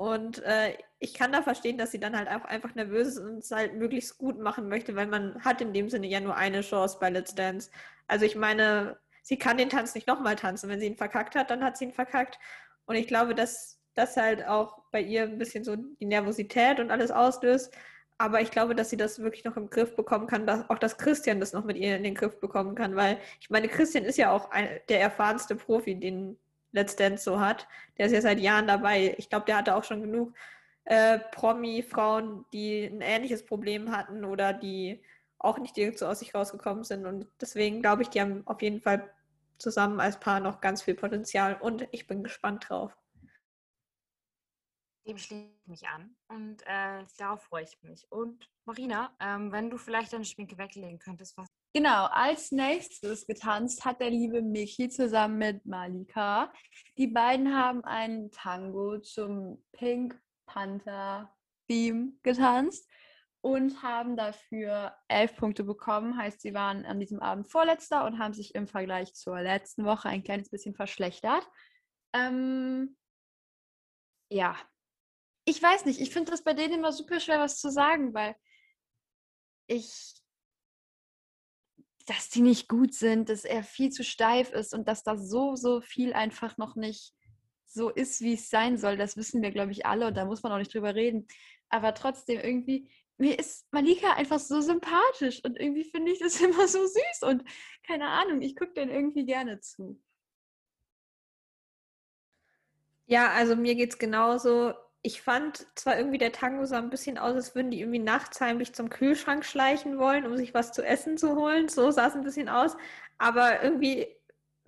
Und äh, ich kann da verstehen, dass sie dann halt auch einfach nervös ist und es halt möglichst gut machen möchte, weil man hat in dem Sinne ja nur eine Chance bei Let's Dance. Also ich meine, sie kann den Tanz nicht nochmal tanzen. Wenn sie ihn verkackt hat, dann hat sie ihn verkackt. Und ich glaube, dass das halt auch bei ihr ein bisschen so die Nervosität und alles auslöst. Aber ich glaube, dass sie das wirklich noch im Griff bekommen kann, dass auch dass Christian das noch mit ihr in den Griff bekommen kann, weil ich meine, Christian ist ja auch ein, der erfahrenste Profi, den Let's Dance so hat. Der ist ja seit Jahren dabei. Ich glaube, der hatte auch schon genug äh, Promi-Frauen, die ein ähnliches Problem hatten oder die auch nicht direkt so aus sich rausgekommen sind. Und deswegen glaube ich, die haben auf jeden Fall zusammen als Paar noch ganz viel Potenzial und ich bin gespannt drauf dem schließe ich mich an und äh, darauf freue ich mich. Und Marina, ähm, wenn du vielleicht deine Schminke weglegen könntest, was. Genau, als nächstes getanzt hat der liebe Miki zusammen mit Malika. Die beiden haben einen Tango zum Pink Panther Theme getanzt und haben dafür elf Punkte bekommen. Heißt, sie waren an diesem Abend vorletzter und haben sich im Vergleich zur letzten Woche ein kleines bisschen verschlechtert. Ähm, ja, ich weiß nicht, ich finde das bei denen immer super schwer, was zu sagen, weil ich, dass die nicht gut sind, dass er viel zu steif ist und dass da so, so viel einfach noch nicht so ist, wie es sein soll. Das wissen wir, glaube ich, alle und da muss man auch nicht drüber reden. Aber trotzdem irgendwie, mir ist Malika einfach so sympathisch und irgendwie finde ich das immer so süß und keine Ahnung, ich gucke den irgendwie gerne zu. Ja, also mir geht es genauso ich fand zwar irgendwie der Tango sah ein bisschen aus, als würden die irgendwie nachts heimlich zum Kühlschrank schleichen wollen, um sich was zu essen zu holen. So sah es ein bisschen aus. Aber irgendwie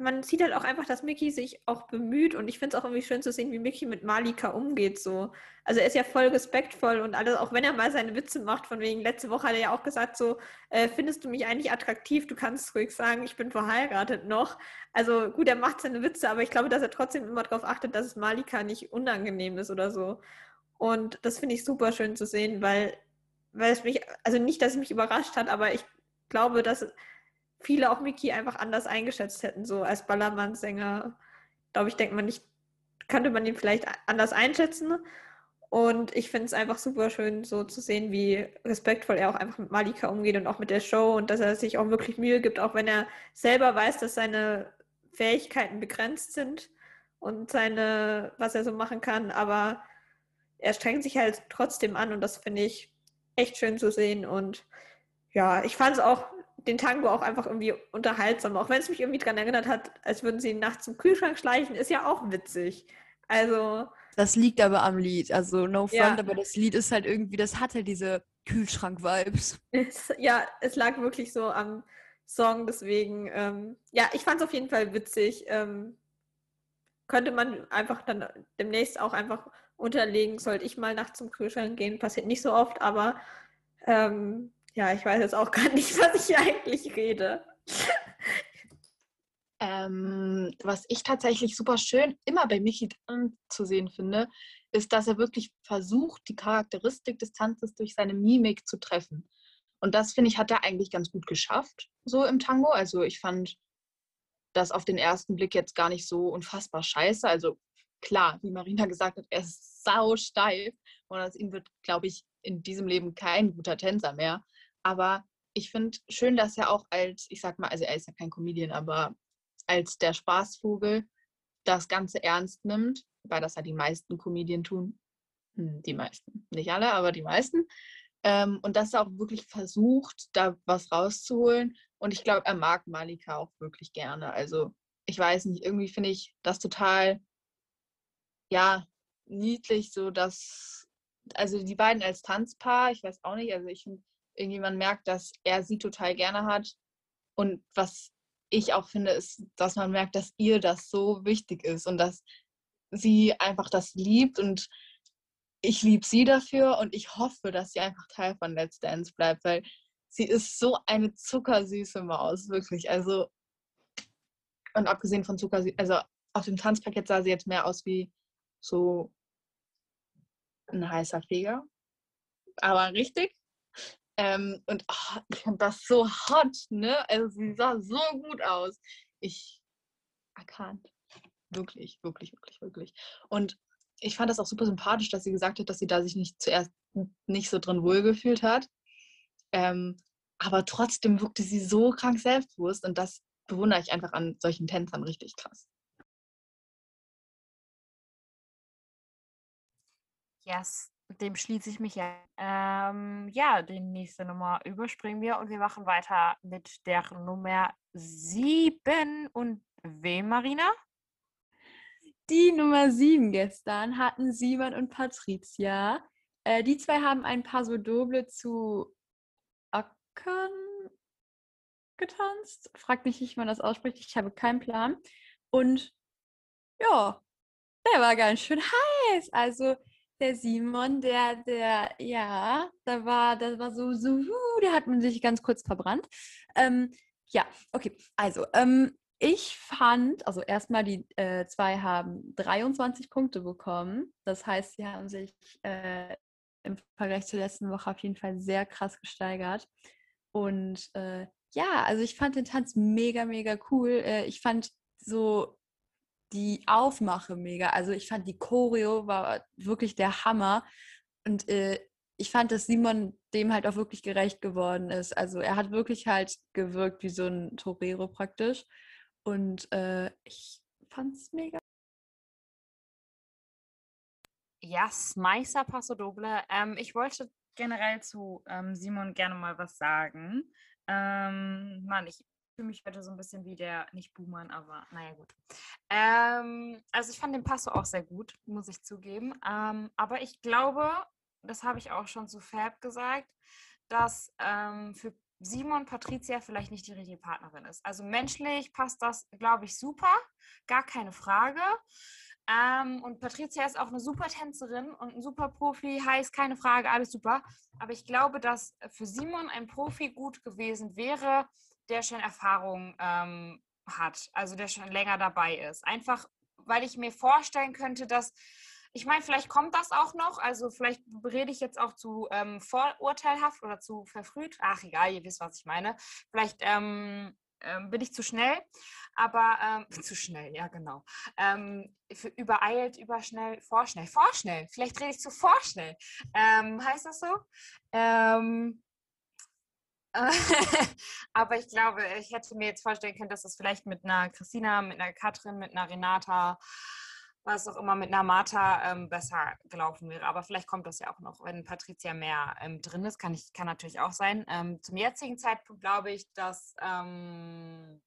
man sieht halt auch einfach, dass Mickey sich auch bemüht und ich finde es auch irgendwie schön zu sehen, wie Mickey mit Malika umgeht. So. Also er ist ja voll respektvoll und alles, auch wenn er mal seine Witze macht, von wegen, letzte Woche hat er ja auch gesagt, so, äh, findest du mich eigentlich attraktiv? Du kannst ruhig sagen, ich bin verheiratet noch. Also gut, er macht seine Witze, aber ich glaube, dass er trotzdem immer darauf achtet, dass es Malika nicht unangenehm ist oder so. Und das finde ich super schön zu sehen, weil, weil es mich, also nicht, dass es mich überrascht hat, aber ich glaube, dass viele auch Mickey einfach anders eingeschätzt hätten, so als Ballermann-Sänger. Glaube ich, denkt man nicht, könnte man ihn vielleicht anders einschätzen. Und ich finde es einfach super schön, so zu sehen, wie respektvoll er auch einfach mit Malika umgeht und auch mit der Show und dass er sich auch wirklich Mühe gibt, auch wenn er selber weiß, dass seine Fähigkeiten begrenzt sind und seine, was er so machen kann, aber er strengt sich halt trotzdem an und das finde ich echt schön zu sehen. Und ja, ich fand es auch, den Tango auch einfach irgendwie unterhaltsam, auch wenn es mich irgendwie daran erinnert hat, als würden sie nachts zum Kühlschrank schleichen, ist ja auch witzig. Also. Das liegt aber am Lied. Also no front, Ja. aber das Lied ist halt irgendwie, das hatte diese Kühlschrank-Vibes. Es, ja, es lag wirklich so am Song, deswegen, ähm, ja, ich fand es auf jeden Fall witzig. Ähm, könnte man einfach dann demnächst auch einfach unterlegen, sollte ich mal nachts zum Kühlschrank gehen, passiert nicht so oft, aber ähm, ja, ich weiß jetzt auch gar nicht, was ich hier eigentlich rede. Ähm, was ich tatsächlich super schön immer bei Michi zu sehen finde, ist, dass er wirklich versucht, die Charakteristik des Tanzes durch seine Mimik zu treffen. Und das, finde ich, hat er eigentlich ganz gut geschafft, so im Tango. Also ich fand das auf den ersten Blick jetzt gar nicht so unfassbar scheiße. Also klar, wie Marina gesagt hat, er ist sau steif und aus ihm wird, glaube ich, in diesem Leben kein guter Tänzer mehr. Aber ich finde schön, dass er auch als, ich sag mal, also er ist ja kein Comedian, aber als der Spaßvogel das Ganze ernst nimmt, weil das ja die meisten Comedien tun. Hm, Die meisten, nicht alle, aber die meisten. Ähm, und dass er auch wirklich versucht, da was rauszuholen. Und ich glaube, er mag Malika auch wirklich gerne. Also ich weiß nicht, irgendwie finde ich das total, ja, niedlich, so dass, also die beiden als Tanzpaar, ich weiß auch nicht, also ich finde, irgendwie man merkt, dass er sie total gerne hat. Und was ich auch finde, ist, dass man merkt, dass ihr das so wichtig ist und dass sie einfach das liebt und ich liebe sie dafür und ich hoffe, dass sie einfach Teil von Let's Dance bleibt, weil sie ist so eine zuckersüße Maus, wirklich. Also, und abgesehen von zuckersüß, also auf dem Tanzpaket sah sie jetzt mehr aus wie so ein heißer Feger. Aber richtig. Ähm, und ah, ich fand das so hot, ne? Also sie sah so gut aus. Ich erkannt. Wirklich, wirklich, wirklich, wirklich. Und ich fand das auch super sympathisch, dass sie gesagt hat, dass sie da sich nicht zuerst nicht so drin wohlgefühlt hat. Ähm, aber trotzdem wirkte sie so krank selbstbewusst und das bewundere ich einfach an solchen Tänzern richtig krass. Yes, dem schließe ich mich ja. Ähm, ja, die nächste Nummer überspringen wir und wir machen weiter mit der Nummer 7. Und wem, Marina? Die Nummer 7 gestern hatten Simon und Patricia. Äh, die zwei haben ein Paso Doble zu Ackern getanzt. Fragt mich wie man das ausspricht. Ich habe keinen Plan. Und ja, der war ganz schön heiß. Also der Simon, der, der, ja, da war, das war so, so, der hat man sich ganz kurz verbrannt. Ähm, ja, okay. Also, ähm, ich fand, also erstmal die äh, zwei haben 23 Punkte bekommen. Das heißt, sie haben sich äh, im Vergleich zur letzten Woche auf jeden Fall sehr krass gesteigert. Und äh, ja, also ich fand den Tanz mega, mega cool. Äh, ich fand so die Aufmache mega. Also ich fand die Choreo war wirklich der Hammer. Und äh, ich fand, dass Simon dem halt auch wirklich gerecht geworden ist. Also er hat wirklich halt gewirkt wie so ein Torero praktisch. Und äh, ich fand's mega. Yes, Meister Paso Doble. Ähm, ich wollte generell zu ähm, Simon gerne mal was sagen. Ähm, Mann, ich fühle mich heute so ein bisschen wie der, nicht Buhmann, aber naja, gut. Ähm, also ich fand den Passo auch sehr gut, muss ich zugeben. Ähm, aber ich glaube, das habe ich auch schon zu Fab gesagt, dass ähm, für Simon Patricia vielleicht nicht die richtige Partnerin ist. Also menschlich passt das, glaube ich, super, gar keine Frage. Ähm, und Patricia ist auch eine super Tänzerin und ein super Profi, heißt keine Frage, alles super. Aber ich glaube, dass für Simon ein Profi gut gewesen wäre, der schon Erfahrung ähm, hat, also der schon länger dabei ist. Einfach, weil ich mir vorstellen könnte, dass, ich meine, vielleicht kommt das auch noch, also vielleicht rede ich jetzt auch zu ähm, vorurteilhaft oder zu verfrüht. Ach, egal, ihr wisst, was ich meine. Vielleicht ähm, ähm, bin ich zu schnell, aber ähm, zu schnell, ja genau. Ähm, für übereilt, überschnell, vorschnell, vorschnell. Vielleicht rede ich zu vorschnell. Ähm, heißt das so? Ähm, aber ich glaube, ich hätte mir jetzt vorstellen können, dass das vielleicht mit einer Christina, mit einer Katrin, mit einer Renata was auch immer mit einer Martha ähm, besser gelaufen wäre. Aber vielleicht kommt das ja auch noch, wenn Patricia mehr ähm, drin ist, kann, ich, kann natürlich auch sein. Ähm, zum jetzigen Zeitpunkt glaube ich, dass ähm,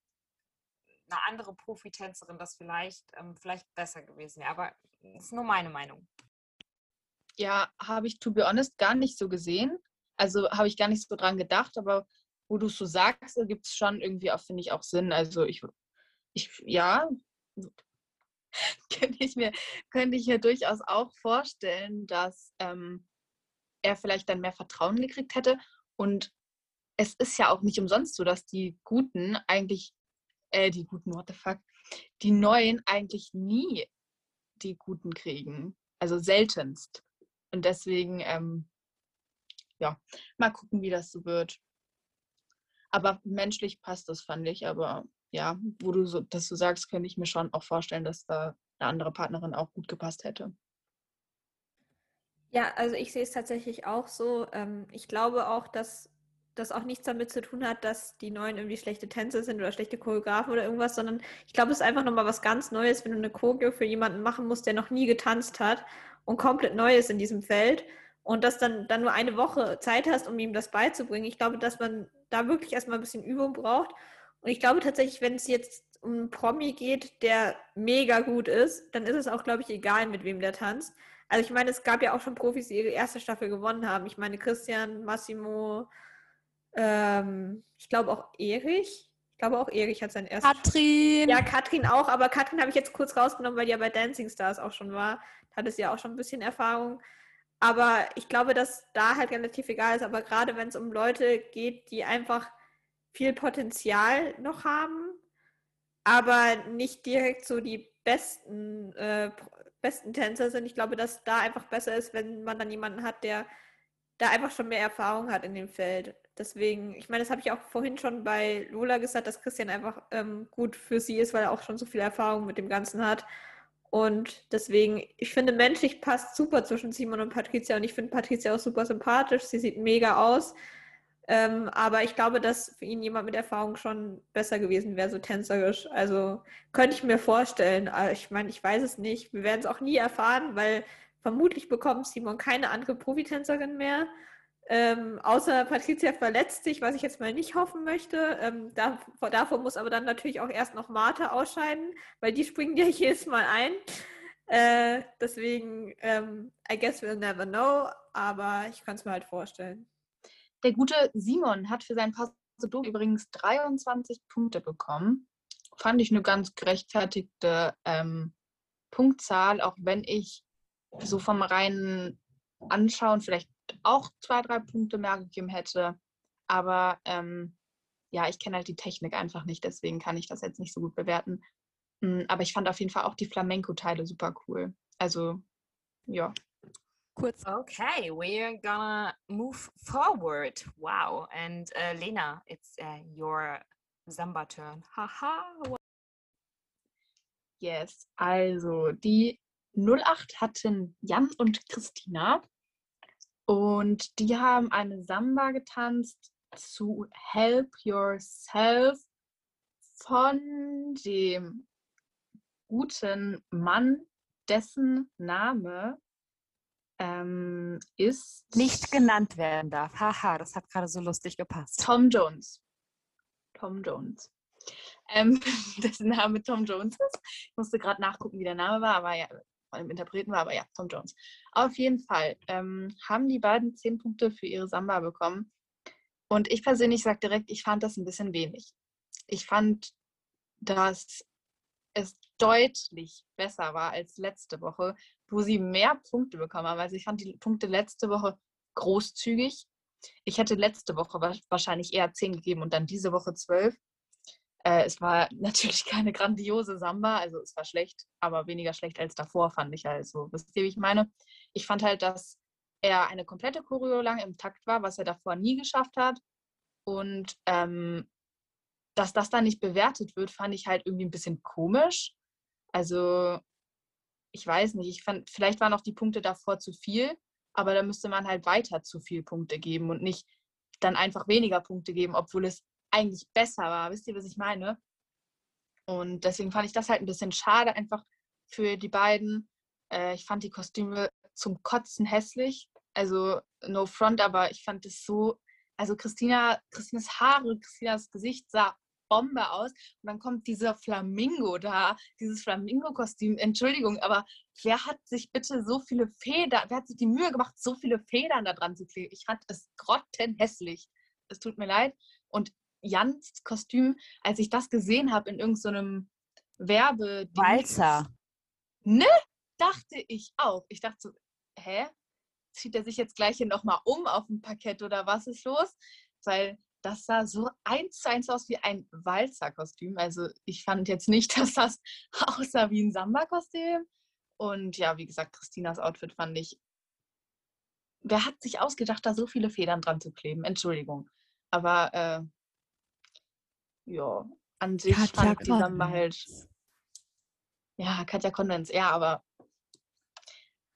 eine andere Profitänzerin das vielleicht, ähm, vielleicht besser gewesen wäre. Aber das ist nur meine Meinung. Ja, habe ich, to be honest, gar nicht so gesehen. Also habe ich gar nicht so dran gedacht, aber wo du es so sagst, gibt es schon irgendwie auch, finde ich, auch Sinn. Also ich, ich ja, könnte ich mir, könnte ich mir durchaus auch vorstellen, dass ähm, er vielleicht dann mehr Vertrauen gekriegt hätte. Und es ist ja auch nicht umsonst so, dass die Guten eigentlich, äh, die Guten, what the fuck, die Neuen eigentlich nie die Guten kriegen. Also seltenst. Und deswegen, ähm, ja, mal gucken, wie das so wird. Aber menschlich passt das, fand ich. Aber ja, wo du so, dass du sagst, könnte ich mir schon auch vorstellen, dass da eine andere Partnerin auch gut gepasst hätte. Ja, also ich sehe es tatsächlich auch so. Ähm, ich glaube auch, dass das auch nichts damit zu tun hat, dass die Neuen irgendwie schlechte Tänzer sind oder schlechte Choreografen oder irgendwas, sondern ich glaube, es ist einfach nochmal was ganz Neues, wenn du eine Choreo für jemanden machen musst, der noch nie getanzt hat und komplett neu ist in diesem Feld und dass dann, dann nur eine Woche Zeit hast, um ihm das beizubringen. Ich glaube, dass man da wirklich erstmal ein bisschen Übung braucht. Und ich glaube tatsächlich, wenn es jetzt um einen Promi geht, der mega gut ist, dann ist es auch, glaube ich, egal, mit wem der tanzt. Also ich meine, es gab ja auch schon Profis, die ihre erste Staffel gewonnen haben. Ich meine, Christian, Massimo, ähm, ich glaube auch Erich. Ich glaube auch Erich hat sein erstes. Katrin. Ja, Katrin auch, aber Katrin habe ich jetzt kurz rausgenommen, weil die ja bei Dancing Stars auch schon war. Da hat es ja auch schon ein bisschen Erfahrung. Aber ich glaube, dass da halt relativ egal ist. Aber gerade wenn es um Leute geht, die einfach viel Potenzial noch haben, aber nicht direkt so die besten, äh, besten Tänzer sind. Ich glaube, dass da einfach besser ist, wenn man dann jemanden hat, der da einfach schon mehr Erfahrung hat in dem Feld. Deswegen, ich meine, das habe ich auch vorhin schon bei Lola gesagt, dass Christian einfach ähm, gut für sie ist, weil er auch schon so viel Erfahrung mit dem Ganzen hat. Und deswegen, ich finde, menschlich passt super zwischen Simon und Patricia und ich finde Patricia auch super sympathisch. Sie sieht mega aus. Ähm, aber ich glaube, dass für ihn jemand mit Erfahrung schon besser gewesen wäre, so tänzerisch. Also könnte ich mir vorstellen. Aber ich meine, ich weiß es nicht. Wir werden es auch nie erfahren, weil vermutlich bekommt Simon keine andere Profitänzerin mehr. Ähm, außer Patricia verletzt sich, was ich jetzt mal nicht hoffen möchte. Ähm, davor, davor, muss aber dann natürlich auch erst noch Martha ausscheiden, weil die springen ja jedes Mal ein. Äh, deswegen, ähm, I guess we'll never know, aber ich kann es mir halt vorstellen. Der gute Simon hat für sein Passo übrigens 23 Punkte bekommen. Fand ich eine ganz gerechtfertigte ähm, Punktzahl, auch wenn ich so vom reinen Anschauen vielleicht auch zwei, drei Punkte mehr gegeben hätte. Aber ähm, ja, ich kenne halt die Technik einfach nicht, deswegen kann ich das jetzt nicht so gut bewerten. Hm, aber ich fand auf jeden Fall auch die Flamenco-Teile super cool. Also, ja kurz. Okay, we're gonna move forward. Wow. And uh, Lena, it's uh, your Samba turn. Haha. Yes, also die 08 hatten Jan und Christina und die haben eine Samba getanzt zu Help Yourself von dem guten Mann, dessen Name ähm, ist. Nicht genannt werden darf. Haha, das hat gerade so lustig gepasst. Tom Jones. Tom Jones. Ähm, dessen Name Tom Jones ist. Ich musste gerade nachgucken, wie der Name war, aber ja, von dem Interpreten war, aber ja, Tom Jones. Auf jeden Fall ähm, haben die beiden zehn Punkte für ihre Samba bekommen. Und ich persönlich sage direkt, ich fand das ein bisschen wenig. Ich fand, dass es deutlich besser war als letzte Woche, wo sie mehr Punkte bekommen haben. Also ich fand die Punkte letzte Woche großzügig. Ich hätte letzte Woche wahrscheinlich eher 10 gegeben und dann diese Woche 12. Äh, es war natürlich keine grandiose Samba, also es war schlecht, aber weniger schlecht als davor, fand ich also. Wisst ihr, wie ich meine? Ich fand halt, dass er eine komplette Choreo lang im Takt war, was er davor nie geschafft hat. Und ähm, dass das dann nicht bewertet wird, fand ich halt irgendwie ein bisschen komisch. Also ich weiß nicht, ich fand, vielleicht waren auch die Punkte davor zu viel, aber da müsste man halt weiter zu viel Punkte geben und nicht dann einfach weniger Punkte geben, obwohl es eigentlich besser war. Wisst ihr, was ich meine? Und deswegen fand ich das halt ein bisschen schade, einfach für die beiden. Äh, ich fand die Kostüme zum Kotzen hässlich. Also no front, aber ich fand es so. Also Christina, Christinas Haare, Christinas Gesicht sah Bombe aus. Und dann kommt dieser Flamingo da, dieses Flamingo-Kostüm. Entschuldigung, aber wer hat sich bitte so viele Federn, wer hat sich die Mühe gemacht, so viele Federn da dran zu kleben? Ich fand es grottenhässlich. Es tut mir leid. Und Jans Kostüm, als ich das gesehen habe in irgendeinem so Werbe. Walzer. Ne? Dachte ich auch. Ich dachte so, hä? Zieht er sich jetzt gleich hier nochmal um auf dem Parkett oder was ist los? Weil das sah so eins zu eins aus wie ein Walzer-Kostüm. Also ich fand jetzt nicht, dass das aussah wie ein Samba-Kostüm. Und ja, wie gesagt, Christinas Outfit fand ich. Wer hat sich ausgedacht, da so viele Federn dran zu kleben? Entschuldigung. Aber äh, ja, an sich Katja fand die Samba halt. Kondens. Ja, Katja Kondens, ja, aber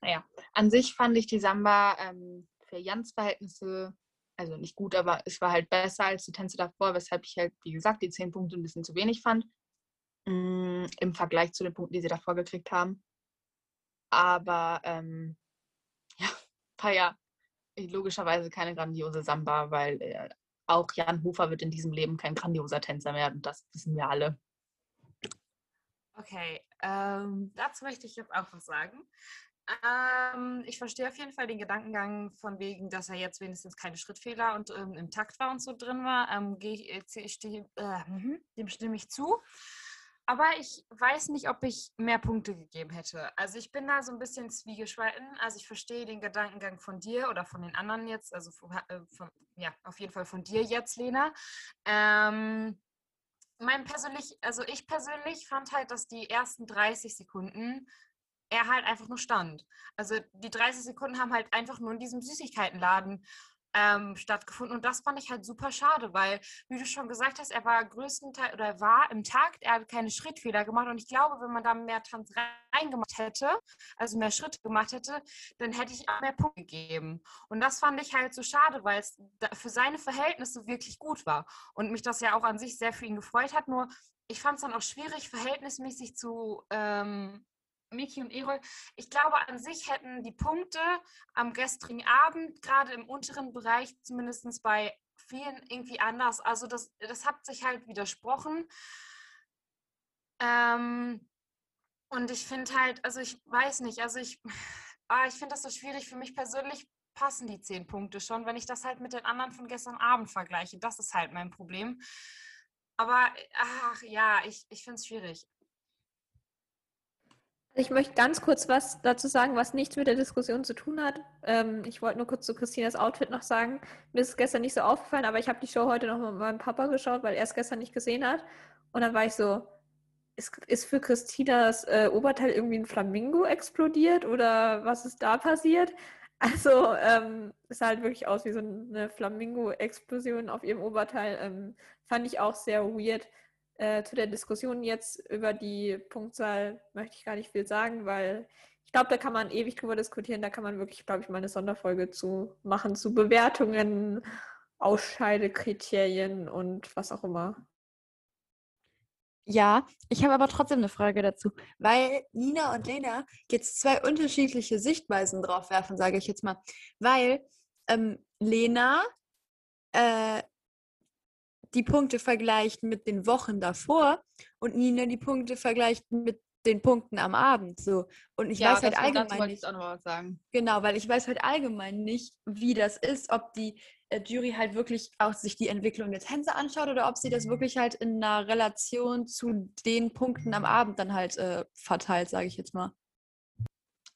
naja, an sich fand ich die Samba ähm, für Jans Verhältnisse, also nicht gut, aber es war halt besser als die Tänze davor, weshalb ich halt, wie gesagt, die zehn Punkte ein bisschen zu wenig fand. mm, Im Vergleich zu den Punkten, die sie davor gekriegt haben. Aber ähm, ja, war ja logischerweise keine grandiose Samba, weil äh, auch Jan Hofer wird in diesem Leben kein grandioser Tänzer werden. Das wissen wir alle. Okay, ähm, dazu möchte ich jetzt auch was sagen. Ähm, ich verstehe auf jeden Fall den Gedankengang von wegen, dass er jetzt wenigstens keine Schrittfehler und ähm, im Takt war und so drin war. Ich, äh, zäh- ich stehe, äh, mhm, dem stimme ich zu. Aber ich weiß nicht, ob ich mehr Punkte gegeben hätte. Also ich bin da so ein bisschen zwiegespalten. Also ich verstehe den Gedankengang von dir oder von den anderen jetzt, also von, äh, von, ja, auf jeden Fall von dir jetzt, Lena. Ähm, mein persönlich, also ich persönlich fand halt, dass die ersten 30 Sekunden er halt einfach nur stand. Also die 30 Sekunden haben halt einfach nur in diesem Süßigkeitenladen ähm, stattgefunden. Und das fand ich halt super schade, weil, wie du schon gesagt hast, er war größtenteils oder er war im Takt, er hat keine Schrittfehler gemacht. Und ich glaube, wenn man da mehr Tanz reingemacht hätte, also mehr Schritte gemacht hätte, dann hätte ich auch mehr Punkte gegeben. Und das fand ich halt so schade, weil es für seine Verhältnisse wirklich gut war und mich das ja auch an sich sehr für ihn gefreut hat, nur ich fand es dann auch schwierig, verhältnismäßig zu ähm, Miki und Erol. Ich glaube, an sich hätten die Punkte am gestrigen Abend, gerade im unteren Bereich, zumindest bei vielen irgendwie anders. Also das, das hat sich halt widersprochen. Ähm, und ich finde halt, also ich weiß nicht, also ich, ah, ich finde das so schwierig. Für mich persönlich passen die zehn Punkte schon, wenn ich das halt mit den anderen von gestern Abend vergleiche. Das ist halt mein Problem. Aber ach ja, ich, ich finde es schwierig. Ich möchte ganz kurz was dazu sagen, was nichts mit der Diskussion zu tun hat. Ähm, ich wollte nur kurz zu Christinas Outfit noch sagen. Mir ist es gestern nicht so aufgefallen, aber ich habe die Show heute noch mit meinem Papa geschaut, weil er es gestern nicht gesehen hat. Und dann war ich so, ist, ist für Christinas äh, Oberteil irgendwie ein Flamingo explodiert oder was ist da passiert? Also ähm, es sah halt wirklich aus wie so eine Flamingo-Explosion auf ihrem Oberteil. Ähm, fand ich auch sehr weird. Äh, zu der Diskussion jetzt über die Punktzahl möchte ich gar nicht viel sagen, weil ich glaube, da kann man ewig drüber diskutieren. Da kann man wirklich, glaube ich, mal eine Sonderfolge zu machen, zu Bewertungen, Ausscheidekriterien und was auch immer. Ja, ich habe aber trotzdem eine Frage dazu, weil Nina und Lena jetzt zwei unterschiedliche Sichtweisen drauf werfen, sage ich jetzt mal. Weil ähm, Lena äh, die Punkte vergleicht mit den Wochen davor und Nina die Punkte vergleicht mit den Punkten am Abend. So. Und ich weiß halt allgemein nicht. Genau, weil ich weiß halt allgemein nicht, wie das ist, ob die äh, Jury halt wirklich auch sich die Entwicklung der Tänze anschaut oder ob sie das wirklich halt in einer Relation zu den Punkten am Abend dann halt äh, verteilt, sage ich jetzt mal.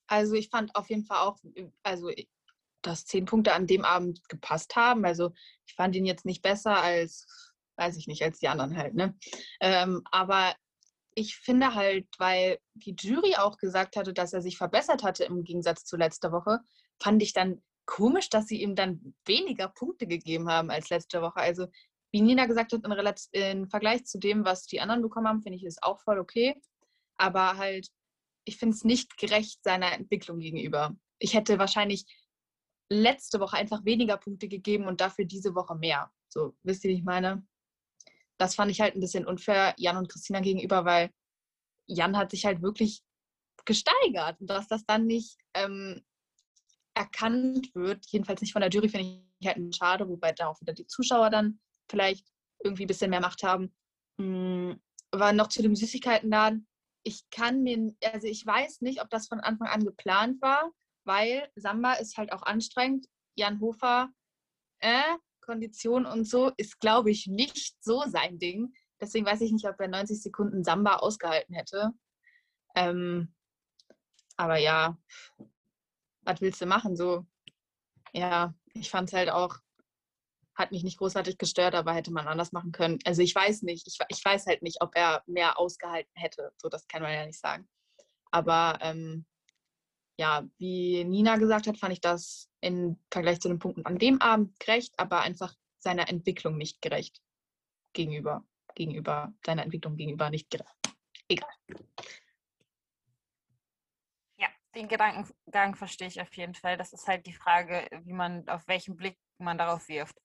Also ich fand auf jeden Fall auch, also dass zehn Punkte an dem Abend gepasst haben. Also ich fand ihn jetzt nicht besser als, weiß ich nicht, als die anderen halt, ne? Ähm, aber ich finde halt, weil die Jury auch gesagt hatte, dass er sich verbessert hatte im Gegensatz zu letzter Woche, fand ich dann komisch, dass sie ihm dann weniger Punkte gegeben haben als letzte Woche. Also wie Nina gesagt hat, in Vergleich zu dem, was die anderen bekommen haben, finde ich es auch voll okay. Aber halt, ich finde es nicht gerecht seiner Entwicklung gegenüber. Ich hätte wahrscheinlich letzte Woche einfach weniger Punkte gegeben und dafür diese Woche mehr. So, wisst ihr, wie ich meine? Das fand ich halt ein bisschen unfair Jan und Christina gegenüber, weil Jan hat sich halt wirklich gesteigert. Und dass das dann nicht ähm, erkannt wird, jedenfalls nicht von der Jury, finde ich halt schade, wobei da auch wieder die Zuschauer dann vielleicht irgendwie ein bisschen mehr Macht haben. Mhm. Aber noch zu dem Süßigkeitenladen. Ich kann mir, also ich weiß nicht, ob das von Anfang an geplant war, weil Samba ist halt auch anstrengend. Jan Hofer, äh, Kondition und so, ist, glaube ich, nicht so sein Ding. Deswegen weiß ich nicht, ob er 90 Sekunden Samba ausgehalten hätte. Ähm, aber ja, was willst du machen? So, ja, ich fand es halt auch, hat mich nicht großartig gestört, aber hätte man anders machen können. Also ich weiß nicht, ich, ich weiß halt nicht, ob er mehr ausgehalten hätte. So, das kann man ja nicht sagen. Aber ähm, ja, wie Nina gesagt hat, fand ich das im Vergleich zu den Punkten an dem Abend gerecht, aber einfach seiner Entwicklung nicht gerecht gegenüber, gegenüber seiner Entwicklung gegenüber nicht gerecht. Egal. Ja, den Gedankengang verstehe ich auf jeden Fall. Das ist halt die Frage, wie man, auf welchen Blick man darauf wirft.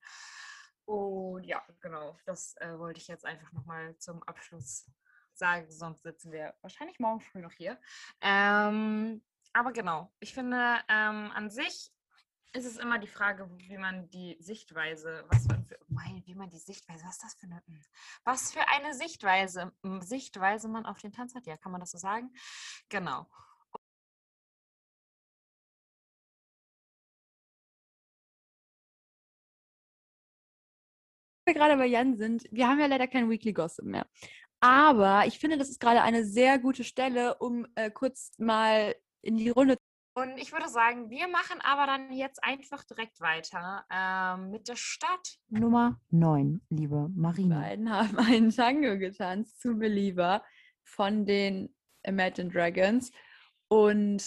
Und ja, genau, das äh, wollte ich jetzt einfach nochmal zum Abschluss sagen, sonst sitzen wir wahrscheinlich morgen früh noch hier. Ähm, aber genau, ich finde, ähm, an sich ist es immer die Frage, wie man die Sichtweise, was für, mein, wie man die Sichtweise, was ist das für eine, hm, was für eine Sichtweise, hm, Sichtweise man auf den Tanz hat, ja, kann man das so sagen? Genau. wir gerade bei Jan sind, wir haben ja leider kein Weekly Gossip mehr. Aber ich finde, das ist gerade eine sehr gute Stelle, um äh, kurz mal in die Runde und ich würde sagen, wir machen aber dann jetzt einfach direkt weiter ähm, mit der Stadt. Nummer 9, liebe Marina. Die beiden haben einen Tango getanzt zu Believer von den Imagine Dragons. Und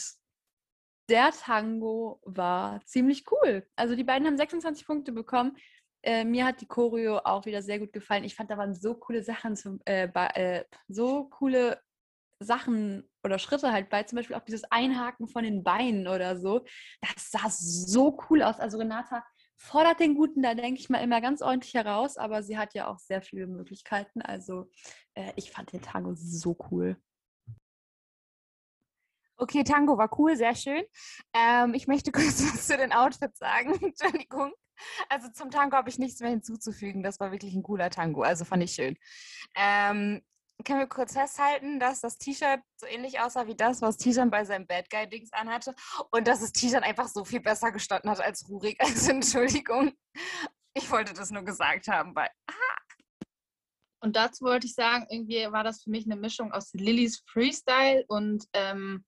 der Tango war ziemlich cool. Also die beiden haben 26 Punkte bekommen. Äh, mir hat die Choreo auch wieder sehr gut gefallen. Ich fand, da waren so coole Sachen, zum, äh, äh, so coole Sachen oder Schritte halt bei, zum Beispiel auch dieses Einhaken von den Beinen oder so. Das sah so cool aus. Also Renata fordert den Guten da, denke ich mal, immer ganz ordentlich heraus, aber sie hat ja auch sehr viele Möglichkeiten. Also äh, ich fand den Tango so cool. Okay, Tango war cool, sehr schön. Ähm, ich möchte kurz was zu den Outfits sagen. Entschuldigung. Also zum Tango habe ich nichts mehr hinzuzufügen. Das war wirklich ein cooler Tango. Also fand ich schön. Ähm, können wir kurz festhalten, dass das T-Shirt so ähnlich aussah wie das, was Tijan bei seinem Bad Guy-Dings anhatte und dass es Tijan einfach so viel besser gestanden hat als Rurik. Also Entschuldigung. Ich wollte das nur gesagt haben, weil. Ah. Und dazu wollte ich sagen, irgendwie war das für mich eine Mischung aus Lillys Freestyle und ähm,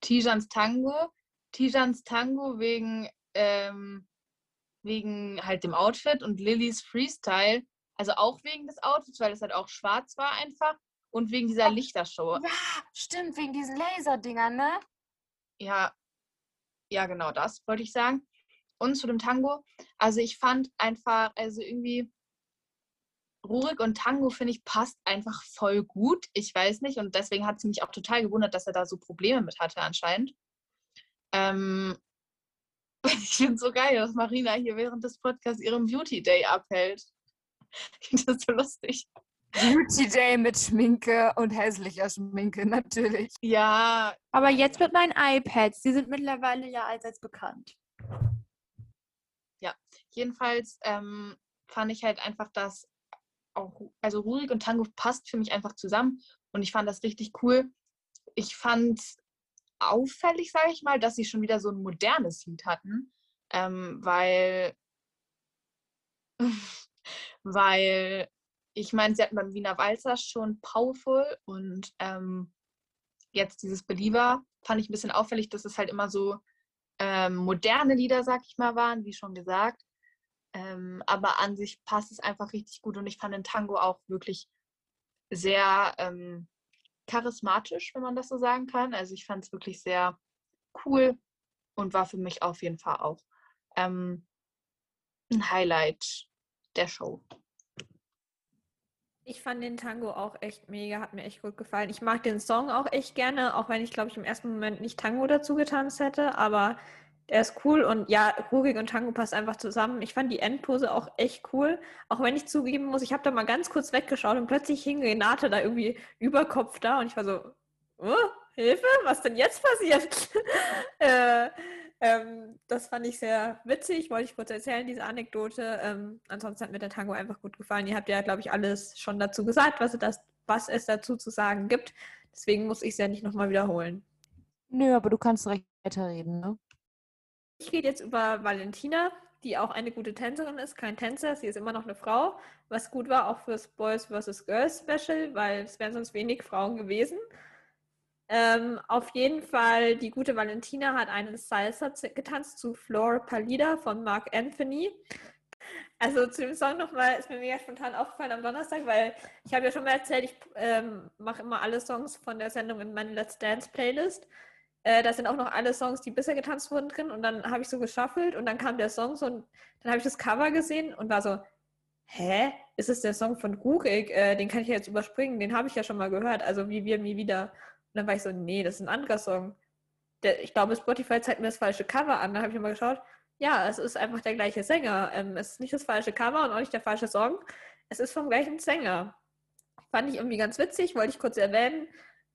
Tijans Tango. Tijans Tango wegen, ähm, wegen halt dem Outfit und Lillys Freestyle also auch wegen des Outfits, weil es halt auch schwarz war einfach. Und wegen dieser Lichtershow. Ja, stimmt, wegen diesen Laserdingern, ne? Ja, ja, genau das wollte ich sagen. Und zu dem Tango. Also ich fand einfach, also irgendwie Rurik und Tango, finde ich, passt einfach voll gut. Ich weiß nicht. Und deswegen hat es mich auch total gewundert, dass er da so Probleme mit hatte anscheinend. Ähm, ich finde es so geil, dass Marina hier während des Podcasts ihren Beauty Day abhält. das ist so lustig. Beauty Day mit Schminke und hässlicher Schminke, natürlich. Ja. Aber jetzt mit meinen iPads, die sind mittlerweile ja allseits bekannt. Ja, jedenfalls ähm, fand ich halt einfach, dass auch, also Rurik und Tango passt für mich einfach zusammen und ich fand das richtig cool. Ich fand auffällig, sage ich mal, dass sie schon wieder so ein modernes Lied hatten, ähm, weil weil ich meine, sie hatten beim Wiener Walzer schon Powerful und ähm, jetzt dieses Believer fand ich ein bisschen auffällig, dass es halt immer so ähm, moderne Lieder, sag ich mal, waren, wie schon gesagt. Ähm, aber an sich passt es einfach richtig gut und ich fand den Tango auch wirklich sehr ähm, charismatisch, wenn man das so sagen kann. Also ich fand es wirklich sehr cool und war für mich auf jeden Fall auch ähm, ein Highlight der Show. Ich fand den Tango auch echt mega, hat mir echt gut gefallen. Ich mag den Song auch echt gerne, auch wenn ich, glaube ich, im ersten Moment nicht Tango dazu getanzt hätte, aber der ist cool und ja, Rugig und Tango passt einfach zusammen. Ich fand die Endpose auch echt cool, auch wenn ich zugeben muss, ich habe da mal ganz kurz weggeschaut und plötzlich hing Renate da irgendwie über Kopf da und ich war so, oh, Hilfe, was denn jetzt passiert? äh, ähm, das fand ich sehr witzig, wollte ich kurz erzählen, diese Anekdote. Ähm, ansonsten hat mir der Tango einfach gut gefallen. Ihr habt ja, glaube ich, alles schon dazu gesagt, was, das, was es dazu zu sagen gibt. Deswegen muss ich es ja nicht nochmal wiederholen. Nö, aber du kannst direkt weiterreden, ne? Ich rede jetzt über Valentina, die auch eine gute Tänzerin ist, kein Tänzer, sie ist immer noch eine Frau, was gut war auch fürs Boys vs. Girls Special, weil es wären sonst wenig Frauen gewesen. Ähm, auf jeden Fall, die gute Valentina hat einen Salsa getanzt zu Flor Palida von Mark Anthony. Also zu dem Song nochmal ist mir mega spontan aufgefallen am Donnerstag, weil ich habe ja schon mal erzählt, ich ähm, mache immer alle Songs von der Sendung in meine Let's Dance Playlist. Äh, da sind auch noch alle Songs, die bisher getanzt wurden drin und dann habe ich so geschaffelt und dann kam der Song so und dann habe ich das Cover gesehen und war so, hä, ist es der Song von Rurik? Äh, den kann ich ja jetzt überspringen, den habe ich ja schon mal gehört, also wie wir mir wieder. Und dann war ich so, nee, das ist ein anderer Song. Der, ich glaube, Spotify zeigt mir das falsche Cover an. Dann habe ich mal geschaut, ja, es ist einfach der gleiche Sänger. Ähm, es ist nicht das falsche Cover und auch nicht der falsche Song. Es ist vom gleichen Sänger. Fand ich irgendwie ganz witzig, wollte ich kurz erwähnen.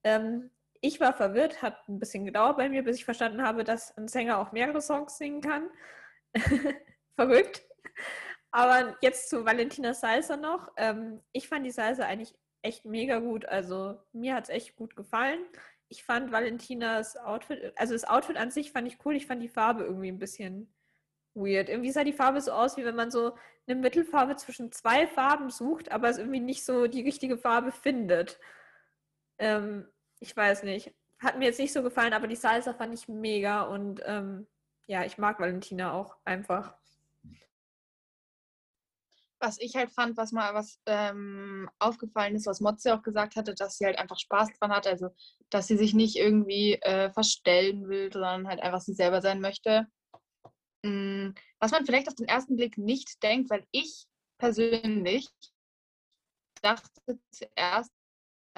Ähm, ich war verwirrt, hat ein bisschen gedauert bei mir, bis ich verstanden habe, dass ein Sänger auch mehrere Songs singen kann. Verrückt. Aber jetzt zu Valentina Salsa noch. Ähm, ich fand die Salsa eigentlich echt mega gut. Also mir hat es echt gut gefallen. Ich fand Valentinas Outfit, also das Outfit an sich fand ich cool. Ich fand die Farbe irgendwie ein bisschen weird. Irgendwie sah die Farbe so aus, wie wenn man so eine Mittelfarbe zwischen zwei Farben sucht, aber es irgendwie nicht so die richtige Farbe findet. Ähm, ich weiß nicht. Hat mir jetzt nicht so gefallen, aber die Salsa fand ich mega und ähm, ja, ich mag Valentina auch einfach. Was ich halt fand, was mal was ähm, aufgefallen ist, was Motze auch gesagt hatte, dass sie halt einfach Spaß dran hat, also dass sie sich nicht irgendwie äh, verstellen will, sondern halt einfach sie selber sein möchte. Mm, was man vielleicht auf den ersten Blick nicht denkt, weil ich persönlich dachte zuerst,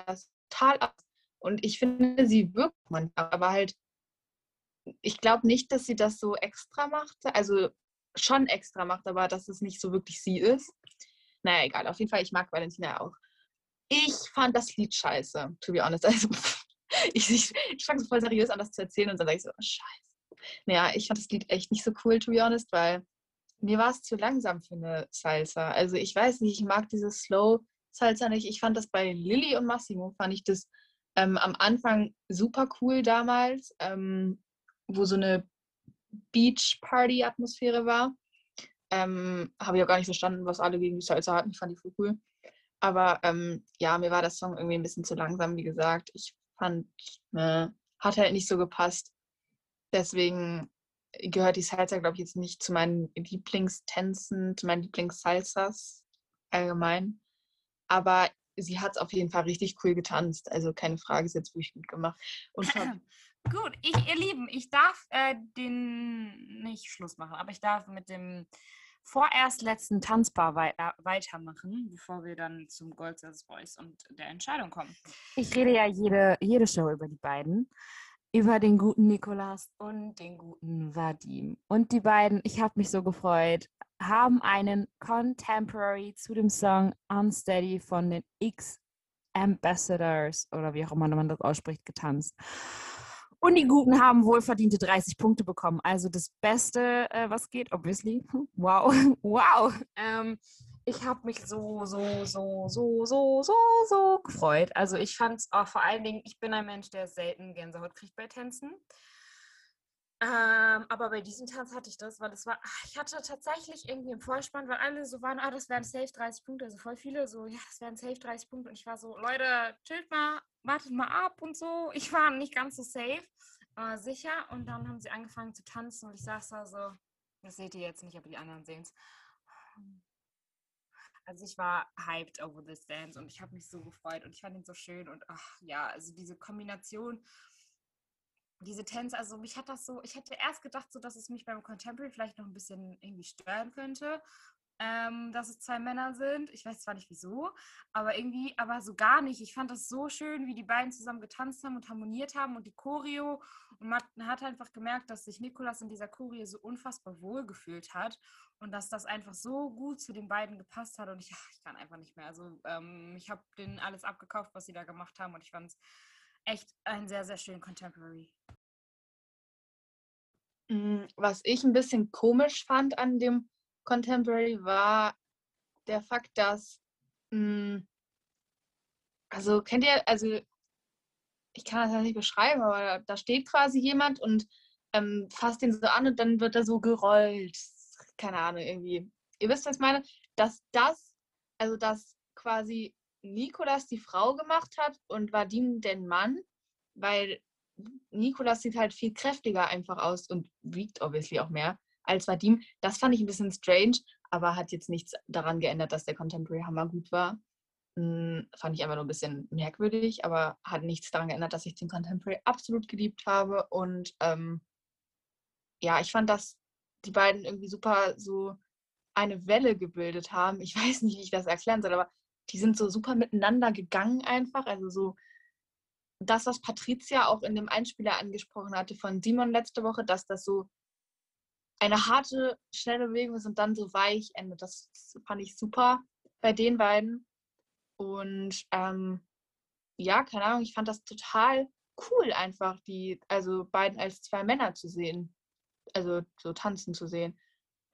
das total ab. Und ich finde, sie wirkt manchmal, aber halt, ich glaube nicht, dass sie das so extra macht. Also schon extra macht, aber dass es nicht so wirklich sie ist. Naja, egal. Auf jeden Fall, ich mag Valentina auch. Ich fand das Lied scheiße, to be honest. Also, ich, ich, ich fange so voll seriös an, das zu erzählen und dann sage ich so, oh, scheiße. Naja, ich fand das Lied echt nicht so cool, to be honest, weil mir war es zu langsam für eine Salsa. Also ich weiß nicht, ich mag dieses Slow Salsa nicht. Ich fand das bei Lilly und Massimo, fand ich das ähm, am Anfang super cool damals, ähm, wo so eine Beach-Party-Atmosphäre war. Ähm, Habe ich auch gar nicht verstanden, was alle gegen die Salsa hatten. Ich fand die voll cool. Aber ähm, ja, mir war das Song irgendwie ein bisschen zu langsam, wie gesagt. Ich fand, ne, hat halt nicht so gepasst. Deswegen gehört die Salsa, glaube ich, jetzt nicht zu meinen Lieblingstänzen, zu meinen Lieblingssalsas allgemein. Aber sie hat es auf jeden Fall richtig cool getanzt. Also keine Frage, ist jetzt wirklich gut gemacht. Und Gut, ich, ihr Lieben, ich darf äh, den nicht Schluss machen, aber ich darf mit dem vorerst letzten Tanzbar weiter, weitermachen, bevor wir dann zum Gold Service Boys und der Entscheidung kommen. Ich rede ja jede, jede Show über die beiden. Über den guten Nikolas und den guten Vadim. Und die beiden, ich habe mich so gefreut, haben einen Contemporary zu dem Song Unsteady von den X Ambassadors oder wie auch immer man das ausspricht, getanzt. Und die Guten haben wohlverdiente 30 Punkte bekommen. Also das Beste, äh, was geht, obviously. Wow, wow. Ähm, ich habe mich so, so, so, so, so, so, so gefreut. Also ich fand es auch vor allen Dingen, ich bin ein Mensch, der selten Gänsehaut kriegt bei Tänzen. Ähm, aber bei diesem Tanz hatte ich das, weil das war, ach, ich hatte tatsächlich irgendwie im Vorspann, weil alle so waren, ah, das wären safe 30 Punkte, also voll viele, so, ja, das wären safe 30 Punkte. Und ich war so, Leute, chillt mal, wartet mal ab und so. Ich war nicht ganz so safe, äh, sicher. Und dann haben sie angefangen zu tanzen und ich saß da so, das seht ihr jetzt nicht, aber die anderen sehen es. Also ich war hyped over this dance und ich habe mich so gefreut und ich fand ihn so schön und ach ja, also diese Kombination diese Tänze, also mich hat das so, ich hätte erst gedacht, so dass es mich beim Contemporary vielleicht noch ein bisschen irgendwie stören könnte, ähm, dass es zwei Männer sind. Ich weiß zwar nicht wieso, aber irgendwie, aber so gar nicht. Ich fand das so schön, wie die beiden zusammen getanzt haben und harmoniert haben und die Choreo. Und man hat einfach gemerkt, dass sich Nikolas in dieser Choreo so unfassbar wohl gefühlt hat und dass das einfach so gut zu den beiden gepasst hat. Und ich, ach, ich kann einfach nicht mehr. Also ähm, ich habe denen alles abgekauft, was sie da gemacht haben und ich fand es echt einen sehr, sehr schönen Contemporary. Mm, Was ich ein bisschen komisch fand an dem Contemporary war der Fakt, dass, mm, also kennt ihr, also ich kann das ja nicht beschreiben, aber da, da steht quasi jemand und ähm, fasst ihn so an und dann wird er so gerollt. Keine Ahnung, irgendwie. Ihr wisst, was ich meine? Dass das, also dass quasi Nikolas die Frau gemacht hat und Vadim den Mann, weil Nikolas sieht halt viel kräftiger einfach aus und wiegt obviously auch mehr als Vadim. Das fand ich ein bisschen strange, aber hat jetzt nichts daran geändert, dass der Contemporary Hammer gut war. Hm, fand ich einfach nur ein bisschen merkwürdig, aber hat nichts daran geändert, dass ich den Contemporary absolut geliebt habe. Und ähm, ja, ich fand, dass die beiden irgendwie super so eine Welle gebildet haben. Ich weiß nicht, wie ich das erklären soll, aber die sind so super miteinander gegangen einfach. Also so das, was Patricia auch in dem Einspieler angesprochen hatte von Simon letzte Woche, dass das so eine harte, schnelle Bewegung ist und dann so weich endet. Das fand ich super bei den beiden. Und ähm, ja, keine Ahnung, ich fand das total cool, einfach die, also beiden als zwei Männer zu sehen. Also so tanzen zu sehen.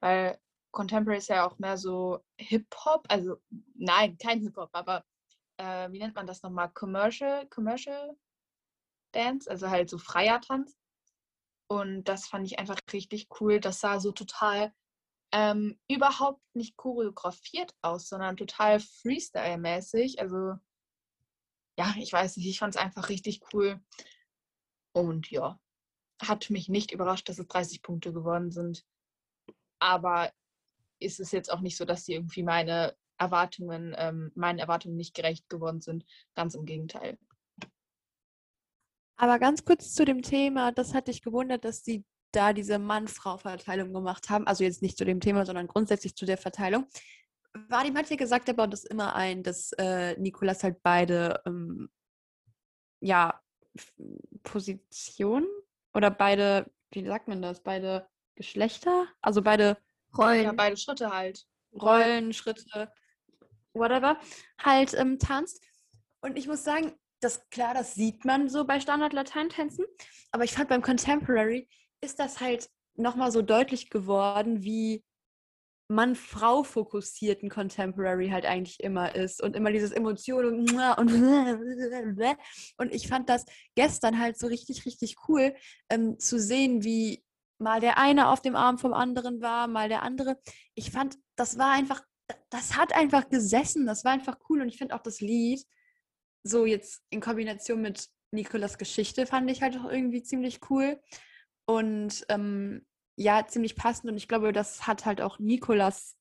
Weil Contemporary ist ja auch mehr so Hip-Hop, also nein, kein Hip-Hop, aber äh, wie nennt man das nochmal? Commercial, Commercial Dance, also halt so freier Tanz. Und das fand ich einfach richtig cool. Das sah so total ähm, überhaupt nicht choreografiert aus, sondern total Freestyle-mäßig. Also ja, ich weiß nicht, ich fand es einfach richtig cool. Und ja, hat mich nicht überrascht, dass es 30 Punkte geworden sind. Aber ist es jetzt auch nicht so, dass sie irgendwie meine Erwartungen, ähm, meinen Erwartungen nicht gerecht geworden sind. Ganz im Gegenteil. Aber ganz kurz zu dem Thema, das hat dich gewundert, dass sie da diese Mann-Frau-Verteilung gemacht haben. Also jetzt nicht zu dem Thema, sondern grundsätzlich zu der Verteilung. Vadim hat ja gesagt, er baut das immer ein, dass äh, Nikolas halt beide, ähm, ja, Positionen oder beide, wie sagt man das, beide Geschlechter, also beide Rollen. Ja, beide Schritte halt. Rollen, Schritte, whatever, halt ähm, tanzt. Und ich muss sagen, das klar, das sieht man so bei Standard-Lateintänzen, aber ich fand beim Contemporary ist das halt nochmal so deutlich geworden, wie Mann-Frau fokussierten Contemporary halt eigentlich immer ist und immer dieses Emotionen und und und ich fand das gestern halt so richtig, richtig cool ähm, zu sehen, wie mal der eine auf dem Arm vom anderen war, mal der andere. Ich fand, das war einfach, das hat einfach gesessen, das war einfach cool und ich finde auch das Lied, so jetzt in Kombination mit Nikolas Geschichte, fand ich halt auch irgendwie ziemlich cool und ähm, ja, ziemlich passend und ich glaube, das hat halt auch Nikolas,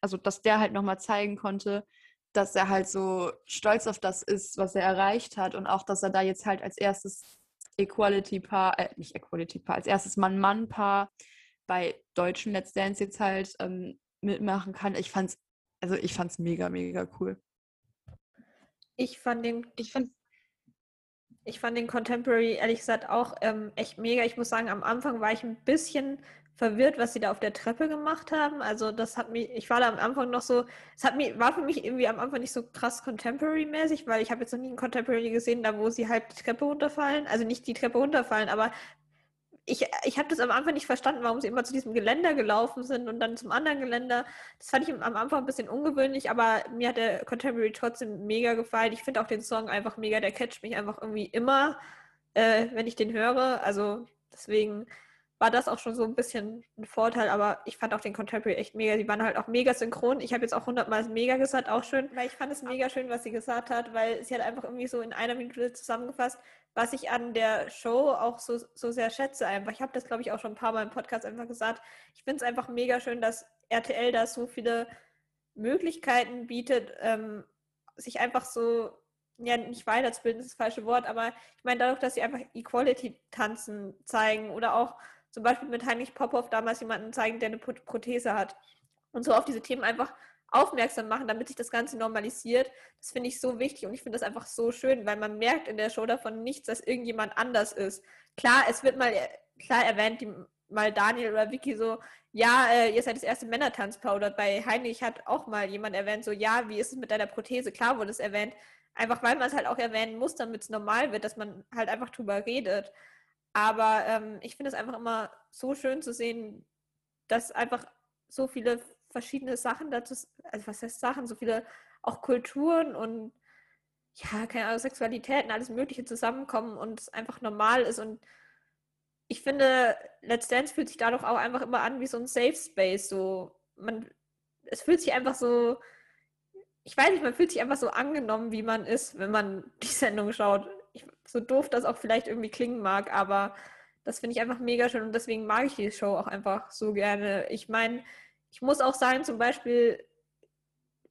also dass der halt nochmal zeigen konnte, dass er halt so stolz auf das ist, was er erreicht hat und auch, dass er da jetzt halt als erstes Equality-Paar, äh, nicht Equality-Paar, als erstes Mann-Mann-Paar bei deutschen Let's Dance jetzt halt ähm, mitmachen kann. Ich fand's, also ich fand's mega, mega cool. Ich fand den Ich finde, Ich fand den Contemporary ehrlich gesagt auch ähm, echt mega. Ich muss sagen, am Anfang war ich ein bisschen verwirrt, was sie da auf der Treppe gemacht haben. Also das hat mich, ich war da am Anfang noch so, es hat mich, war für mich irgendwie am Anfang nicht so krass Contemporary-mäßig, weil ich habe jetzt noch nie einen Contemporary gesehen, da wo sie halt die Treppe runterfallen. Also nicht die Treppe runterfallen, aber ich, ich habe das am Anfang nicht verstanden, warum sie immer zu diesem Geländer gelaufen sind und dann zum anderen Geländer. Das fand ich am Anfang ein bisschen ungewöhnlich, aber mir hat der Contemporary trotzdem mega gefallen. Ich finde auch den Song einfach mega, der catcht mich einfach irgendwie immer, äh, wenn ich den höre. Also deswegen war das auch schon so ein bisschen ein Vorteil, aber ich fand auch den Contemporary echt mega. Die waren halt auch mega synchron. Ich habe jetzt auch hundertmal mega gesagt, auch schön, weil ich fand es mega schön, was sie gesagt hat, weil sie hat einfach irgendwie so in einer Minute zusammengefasst, was ich an der Show auch so, so sehr schätze einfach. Ich habe das, glaube ich, auch schon ein paar Mal im Podcast einfach gesagt. Ich finde es einfach mega schön, dass RTL da so viele Möglichkeiten bietet, ähm, sich einfach so, ja, nicht weiterzubilden, ist das falsche Wort, aber ich meine, dadurch, dass sie einfach Equality-Tanzen zeigen oder auch zum Beispiel mit Heinrich Popov damals jemanden zeigen, der eine Pro- Prothese hat und so auf diese Themen einfach aufmerksam machen, damit sich das Ganze normalisiert. Das finde ich so wichtig und ich finde das einfach so schön, weil man merkt in der Show davon nichts, dass irgendjemand anders ist. Klar, es wird mal klar erwähnt, die, mal Daniel oder Vicky so, ja, äh, ihr seid das erste Männertanzpaar oder bei Heinrich hat auch mal jemand erwähnt, so, ja, wie ist es mit deiner Prothese? Klar wurde es erwähnt, Einfach weil man es halt auch erwähnen muss, damit es normal wird, dass man halt einfach drüber redet. Aber ähm, ich finde es einfach immer so schön zu sehen, dass einfach so viele verschiedene Sachen dazu, also was heißt Sachen, so viele auch Kulturen und ja, keine Ahnung, Sexualitäten, alles Mögliche zusammenkommen und es einfach normal ist. Und ich finde, Let's Dance fühlt sich dadurch auch einfach immer an wie so ein Safe Space. So, man, es fühlt sich einfach so, ich weiß nicht, man fühlt sich einfach so angenommen, wie man ist, wenn man die Sendung schaut. Ich, so doof das auch vielleicht irgendwie klingen mag, aber das finde ich einfach mega schön und deswegen mag ich die Show auch einfach so gerne. Ich meine, ich muss auch sagen, zum Beispiel,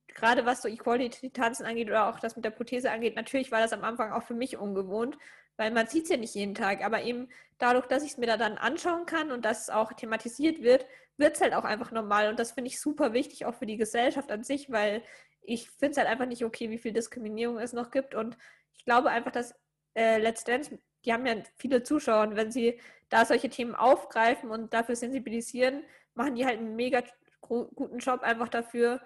gerade was so Equality-Tanzen angeht oder auch das mit der Prothese angeht, natürlich war das am Anfang auch für mich ungewohnt, weil man sieht es ja nicht jeden Tag, aber eben dadurch, dass ich es mir da dann anschauen kann und dass es auch thematisiert wird, wird es halt auch einfach normal und das finde ich super wichtig auch für die Gesellschaft an sich, weil ich finde es halt einfach nicht okay, wie viel Diskriminierung es noch gibt und ich glaube einfach, dass äh, Let's Dance, die haben ja viele Zuschauer und wenn sie da solche Themen aufgreifen und dafür sensibilisieren, machen die halt einen mega guten Job einfach dafür,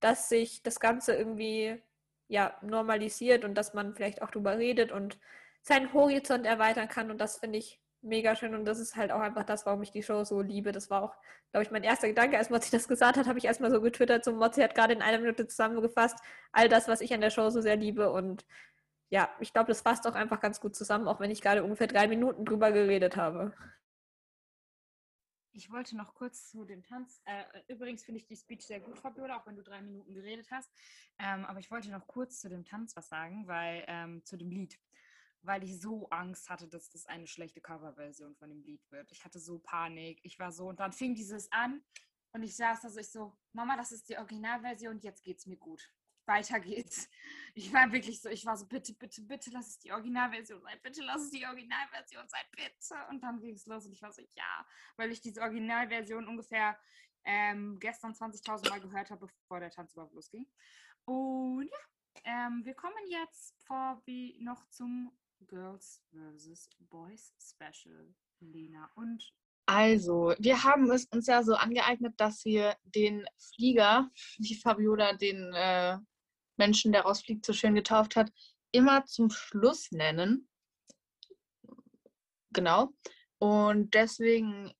dass sich das Ganze irgendwie ja, normalisiert und dass man vielleicht auch drüber redet und seinen Horizont erweitern kann. Und das finde ich mega schön. Und das ist halt auch einfach das, warum ich die Show so liebe. Das war auch, glaube ich, mein erster Gedanke. Als Mozzi das gesagt hat, habe ich erstmal so getwittert. So, Mozzi hat gerade in einer Minute zusammengefasst, all das, was ich an der Show so sehr liebe. Und ja, ich glaube, das fasst auch einfach ganz gut zusammen, auch wenn ich gerade ungefähr drei Minuten drüber geredet habe. Ich wollte noch kurz zu dem Tanz. Äh, übrigens finde ich die Speech sehr gut, Fabiola, auch wenn du drei Minuten geredet hast. Ähm, aber ich wollte noch kurz zu dem Tanz was sagen, weil ähm, zu dem Lied, weil ich so Angst hatte, dass das eine schlechte Coverversion von dem Lied wird. Ich hatte so Panik. Ich war so und dann fing dieses an und ich saß da so, ich so, Mama, das ist die Originalversion, jetzt geht's mir gut weiter geht's. Ich war wirklich so, ich war so, bitte, bitte, bitte, lass es die Originalversion sein, bitte, lass es die Originalversion sein, bitte. Und dann ging es los und ich war so, ja, weil ich diese Originalversion ungefähr ähm, gestern 20.000 Mal gehört habe, bevor der Tanz überhaupt losging. Und ja, ähm, wir kommen jetzt vor wie noch zum Girls vs. Boys Special, Lena. Und also, wir haben es uns ja so angeeignet, dass wir den Flieger, wie Fabiola den äh, Menschen, der rausfliegt, so schön getauft hat, immer zum Schluss nennen. Genau. Und deswegen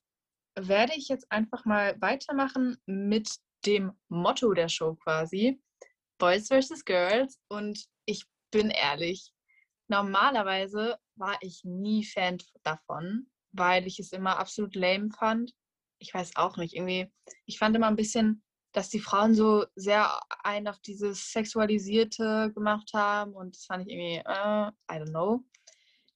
werde ich jetzt einfach mal weitermachen mit dem Motto der Show quasi. Boys vs. Girls. Und ich bin ehrlich, normalerweise war ich nie Fan davon, weil ich es immer absolut lame fand. Ich weiß auch nicht, irgendwie, ich fand immer ein bisschen dass die Frauen so sehr ein auf dieses Sexualisierte gemacht haben und das fand ich irgendwie, äh, I don't know.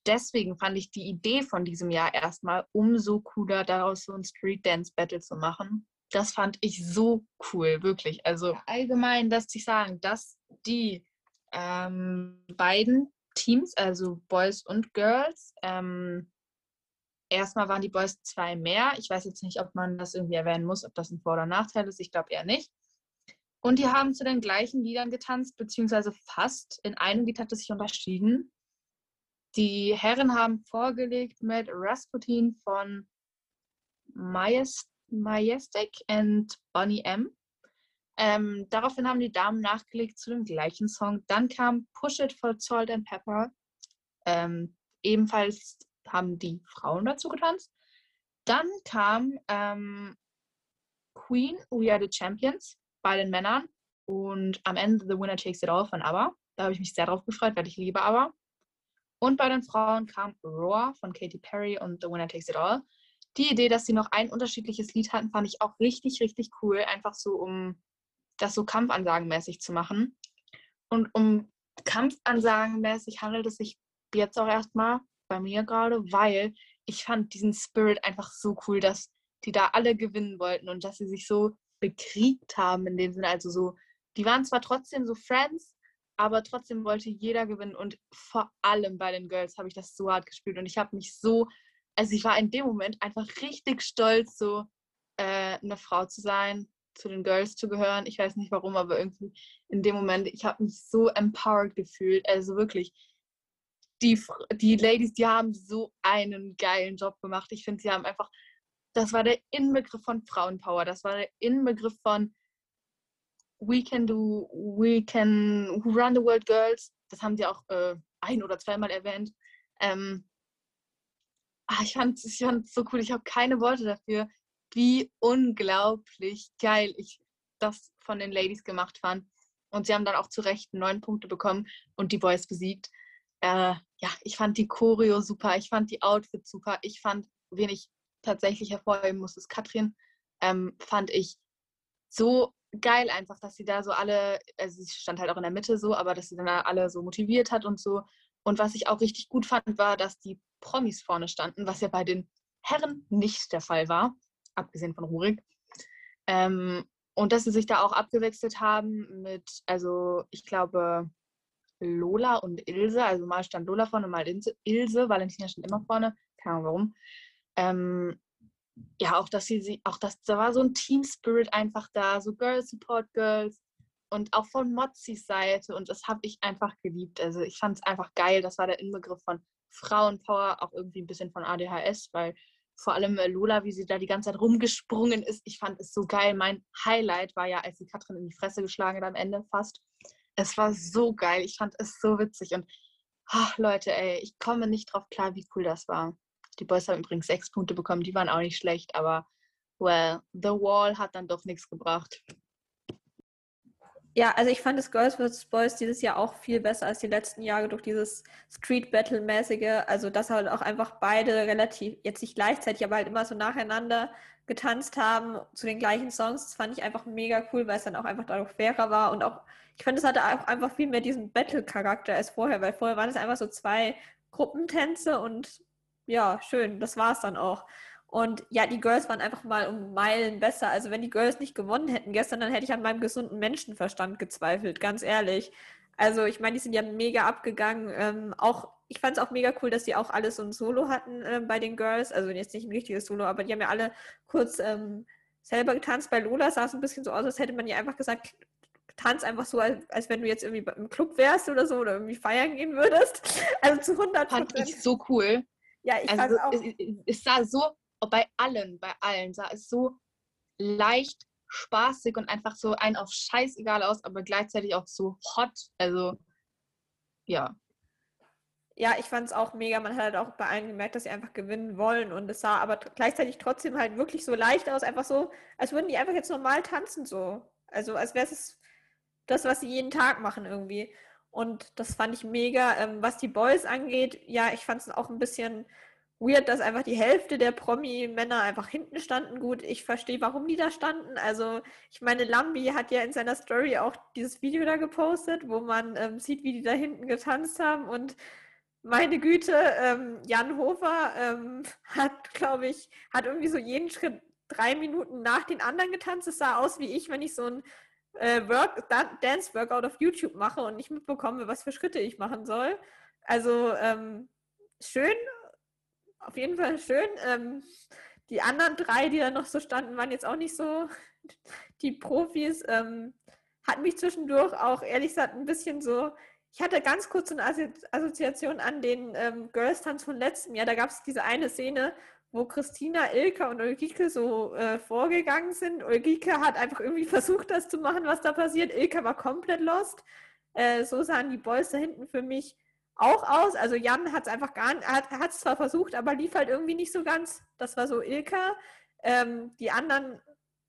Deswegen fand ich die Idee von diesem Jahr erstmal umso cooler, daraus so ein Street Dance Battle zu machen. Das fand ich so cool, wirklich. Also allgemein lässt sich sagen, dass die ähm, beiden Teams, also Boys und Girls, ähm, erstmal waren die Boys zwei mehr. Ich weiß jetzt nicht, ob man das irgendwie erwähnen muss, ob das ein Vor- oder Nachteil ist. Ich glaube eher nicht. Und die haben zu den gleichen Liedern getanzt, beziehungsweise fast. In einem Lied hat es sich unterschieden. Die Herren haben vorgelegt mit Rasputin von Majestic und Bonnie M. Ähm, daraufhin haben die Damen nachgelegt zu dem gleichen Song. Dann kam Push It for Salt and Pepper. Ähm, ebenfalls haben die Frauen dazu getanzt. Dann kam ähm, Queen, We Are the Champions bei den Männern und am Ende The Winner Takes It All von ABBA. Da habe ich mich sehr drauf gefreut, weil ich liebe ABBA. Und bei den Frauen kam Roar von Katy Perry und The Winner Takes It All. Die Idee, dass sie noch ein unterschiedliches Lied hatten, fand ich auch richtig, richtig cool. Einfach so, um das so kampfansagenmäßig zu machen. Und um kampfansagenmäßig handelt es sich jetzt auch erstmal bei mir gerade, weil ich fand diesen Spirit einfach so cool, dass die da alle gewinnen wollten und dass sie sich so bekriegt haben in dem Sinne. Also so, die waren zwar trotzdem so Friends, aber trotzdem wollte jeder gewinnen und vor allem bei den Girls habe ich das so hart gespielt und ich habe mich so, also ich war in dem Moment einfach richtig stolz, so äh, eine Frau zu sein, zu den Girls zu gehören. Ich weiß nicht warum, aber irgendwie in dem Moment, ich habe mich so empowered gefühlt. Also wirklich, die, die Ladies, die haben so einen geilen Job gemacht. Ich finde, sie haben einfach, das war der Inbegriff von Frauenpower, das war der Inbegriff von We Can Do, We Can Run the World Girls. Das haben sie auch äh, ein- oder zweimal erwähnt. Ähm, ah, ich fand es ich so cool. Ich habe keine Worte dafür, wie unglaublich geil ich das von den Ladies gemacht fand. Und sie haben dann auch zu Recht neun Punkte bekommen und die Boys besiegt. Äh, ja, ich fand die Choreo super, ich fand die Outfits super, ich fand, wen ich tatsächlich hervorheben muss, ist Katrin, ähm, fand ich so geil einfach, dass sie da so alle, also sie stand halt auch in der Mitte so, aber dass sie dann alle so motiviert hat und so. Und was ich auch richtig gut fand, war, dass die Promis vorne standen, was ja bei den Herren nicht der Fall war, abgesehen von Rurik. Ähm, und dass sie sich da auch abgewechselt haben mit, also ich glaube, Lola und Ilse. Also mal stand Lola vorne, mal Ilse. Valentina stand immer vorne. Keine Ahnung warum. Ähm, ja, auch dass sie, sie, auch das, da war so ein Team Spirit einfach da, so Girl Support Girls und auch von Mozzis Seite und das habe ich einfach geliebt. Also ich fand es einfach geil. Das war der Inbegriff von Frauenpower, auch irgendwie ein bisschen von ADHS, weil vor allem äh, Lola, wie sie da die ganze Zeit rumgesprungen ist, ich fand es so geil. Mein Highlight war ja, als sie Katrin in die Fresse geschlagen hat am Ende fast. Es war so geil. Ich fand es so witzig und ach, Leute, ey, ich komme nicht drauf klar, wie cool das war. Die Boys haben übrigens sechs Punkte bekommen, die waren auch nicht schlecht, aber well, The Wall hat dann doch nichts gebracht. Ja, also ich fand das Girls vs. Boys dieses Jahr auch viel besser als die letzten Jahre durch dieses Street Battle-mäßige. Also, dass halt auch einfach beide relativ, jetzt nicht gleichzeitig, aber halt immer so nacheinander getanzt haben zu den gleichen Songs. Das fand ich einfach mega cool, weil es dann auch einfach dadurch fairer war und auch, ich fand, es hatte auch einfach viel mehr diesen Battle-Charakter als vorher, weil vorher waren es einfach so zwei Gruppentänze und ja, schön, das war es dann auch. Und ja, die Girls waren einfach mal um Meilen besser. Also wenn die Girls nicht gewonnen hätten gestern, dann hätte ich an meinem gesunden Menschenverstand gezweifelt, ganz ehrlich. Also ich meine, die sind ja mega abgegangen. Ähm, auch, ich fand es auch mega cool, dass die auch alle so ein Solo hatten äh, bei den Girls. Also jetzt nicht ein richtiges Solo, aber die haben ja alle kurz ähm, selber getanzt. Bei Lola sah es ein bisschen so aus, als hätte man ihr einfach gesagt, tanz einfach so, als, als wenn du jetzt irgendwie im Club wärst oder so oder irgendwie feiern gehen würdest. Also zu 100 Fand ich so cool. Ja, ich Also fand auch. es, es, es sah so, bei allen, bei allen sah es so leicht, spaßig und einfach so ein auf scheißegal aus, aber gleichzeitig auch so hot. Also ja. Ja, ich fand es auch mega. Man hat halt auch bei allen gemerkt, dass sie einfach gewinnen wollen. Und es sah aber gleichzeitig trotzdem halt wirklich so leicht aus. Einfach so, als würden die einfach jetzt normal tanzen so. Also als wäre es das, was sie jeden Tag machen irgendwie. Und das fand ich mega. Ähm, was die Boys angeht, ja, ich fand es auch ein bisschen weird, dass einfach die Hälfte der Promi-Männer einfach hinten standen. Gut, ich verstehe, warum die da standen. Also, ich meine, Lambi hat ja in seiner Story auch dieses Video da gepostet, wo man ähm, sieht, wie die da hinten getanzt haben. Und meine Güte, ähm, Jan Hofer ähm, hat, glaube ich, hat irgendwie so jeden Schritt drei Minuten nach den anderen getanzt. Es sah aus wie ich, wenn ich so ein äh, Work, Dan- Dance-Workout auf YouTube mache und nicht mitbekomme, was für Schritte ich machen soll. Also ähm, schön, auf jeden Fall schön. Ähm, die anderen drei, die da noch so standen, waren jetzt auch nicht so die Profis. Ähm, hat mich zwischendurch auch ehrlich gesagt ein bisschen so. Ich hatte ganz kurz eine Assozi Assoziation an den ähm, Girls-Tanz von letztem Jahr. Da gab es diese eine Szene, wo Christina, Ilka und Ulrike so äh, vorgegangen sind. Ulrike hat einfach irgendwie versucht, das zu machen, was da passiert. Ilka war komplett lost. Äh, so sahen die Boys da hinten für mich auch aus. Also Jan hat es einfach gar nicht, hat es zwar versucht, aber lief halt irgendwie nicht so ganz. Das war so Ilka. Ähm, die anderen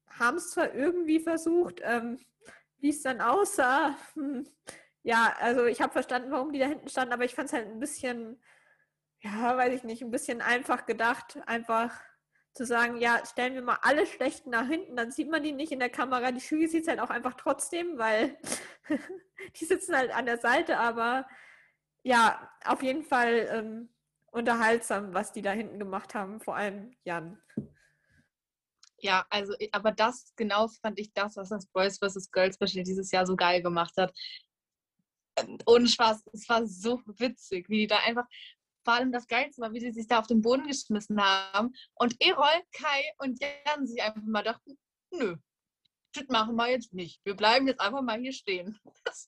haben es zwar irgendwie versucht, ähm, wie es dann aussah. Hm. Ja, also ich habe verstanden, warum die da hinten standen, aber ich fand es halt ein bisschen, ja, weiß ich nicht, ein bisschen einfach gedacht, einfach zu sagen, ja, stellen wir mal alle Schlechten nach hinten, dann sieht man die nicht in der Kamera. Die Schüge sieht es halt auch einfach trotzdem, weil die sitzen halt an der Seite, aber ja, auf jeden Fall ähm, unterhaltsam, was die da hinten gemacht haben, vor allem Jan. Ja, also, aber das genau fand ich das, was das Boys vs. Girls Special dieses Jahr so geil gemacht hat. Ohne Spaß, es war so witzig, wie die da einfach, vor allem das Geilste war, wie sie sich da auf den Boden geschmissen haben und Erol, Kai und Jan sich einfach mal dachten, nö, das machen wir jetzt nicht. Wir bleiben jetzt einfach mal hier stehen.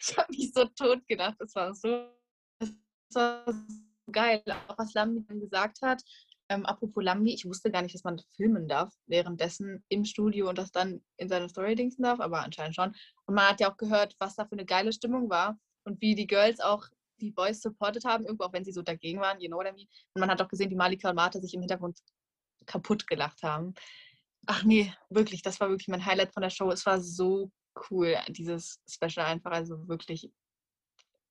Ich habe mich so tot gedacht, das war so, das war so geil, auch was Lambi dann gesagt hat, ähm, apropos Lambi, ich wusste gar nicht, dass man filmen darf währenddessen im Studio und das dann in seine Story dingsen darf, aber anscheinend schon. Und man hat ja auch gehört, was da für eine geile Stimmung war und wie die Girls auch die Boys supported haben, irgendwo auch wenn sie so dagegen waren, you know what I mean. Und man hat auch gesehen, wie Malika und Martha sich im Hintergrund kaputt gelacht haben. Ach nee, wirklich, das war wirklich mein Highlight von der Show. Es war so cool, dieses Special einfach. Also wirklich,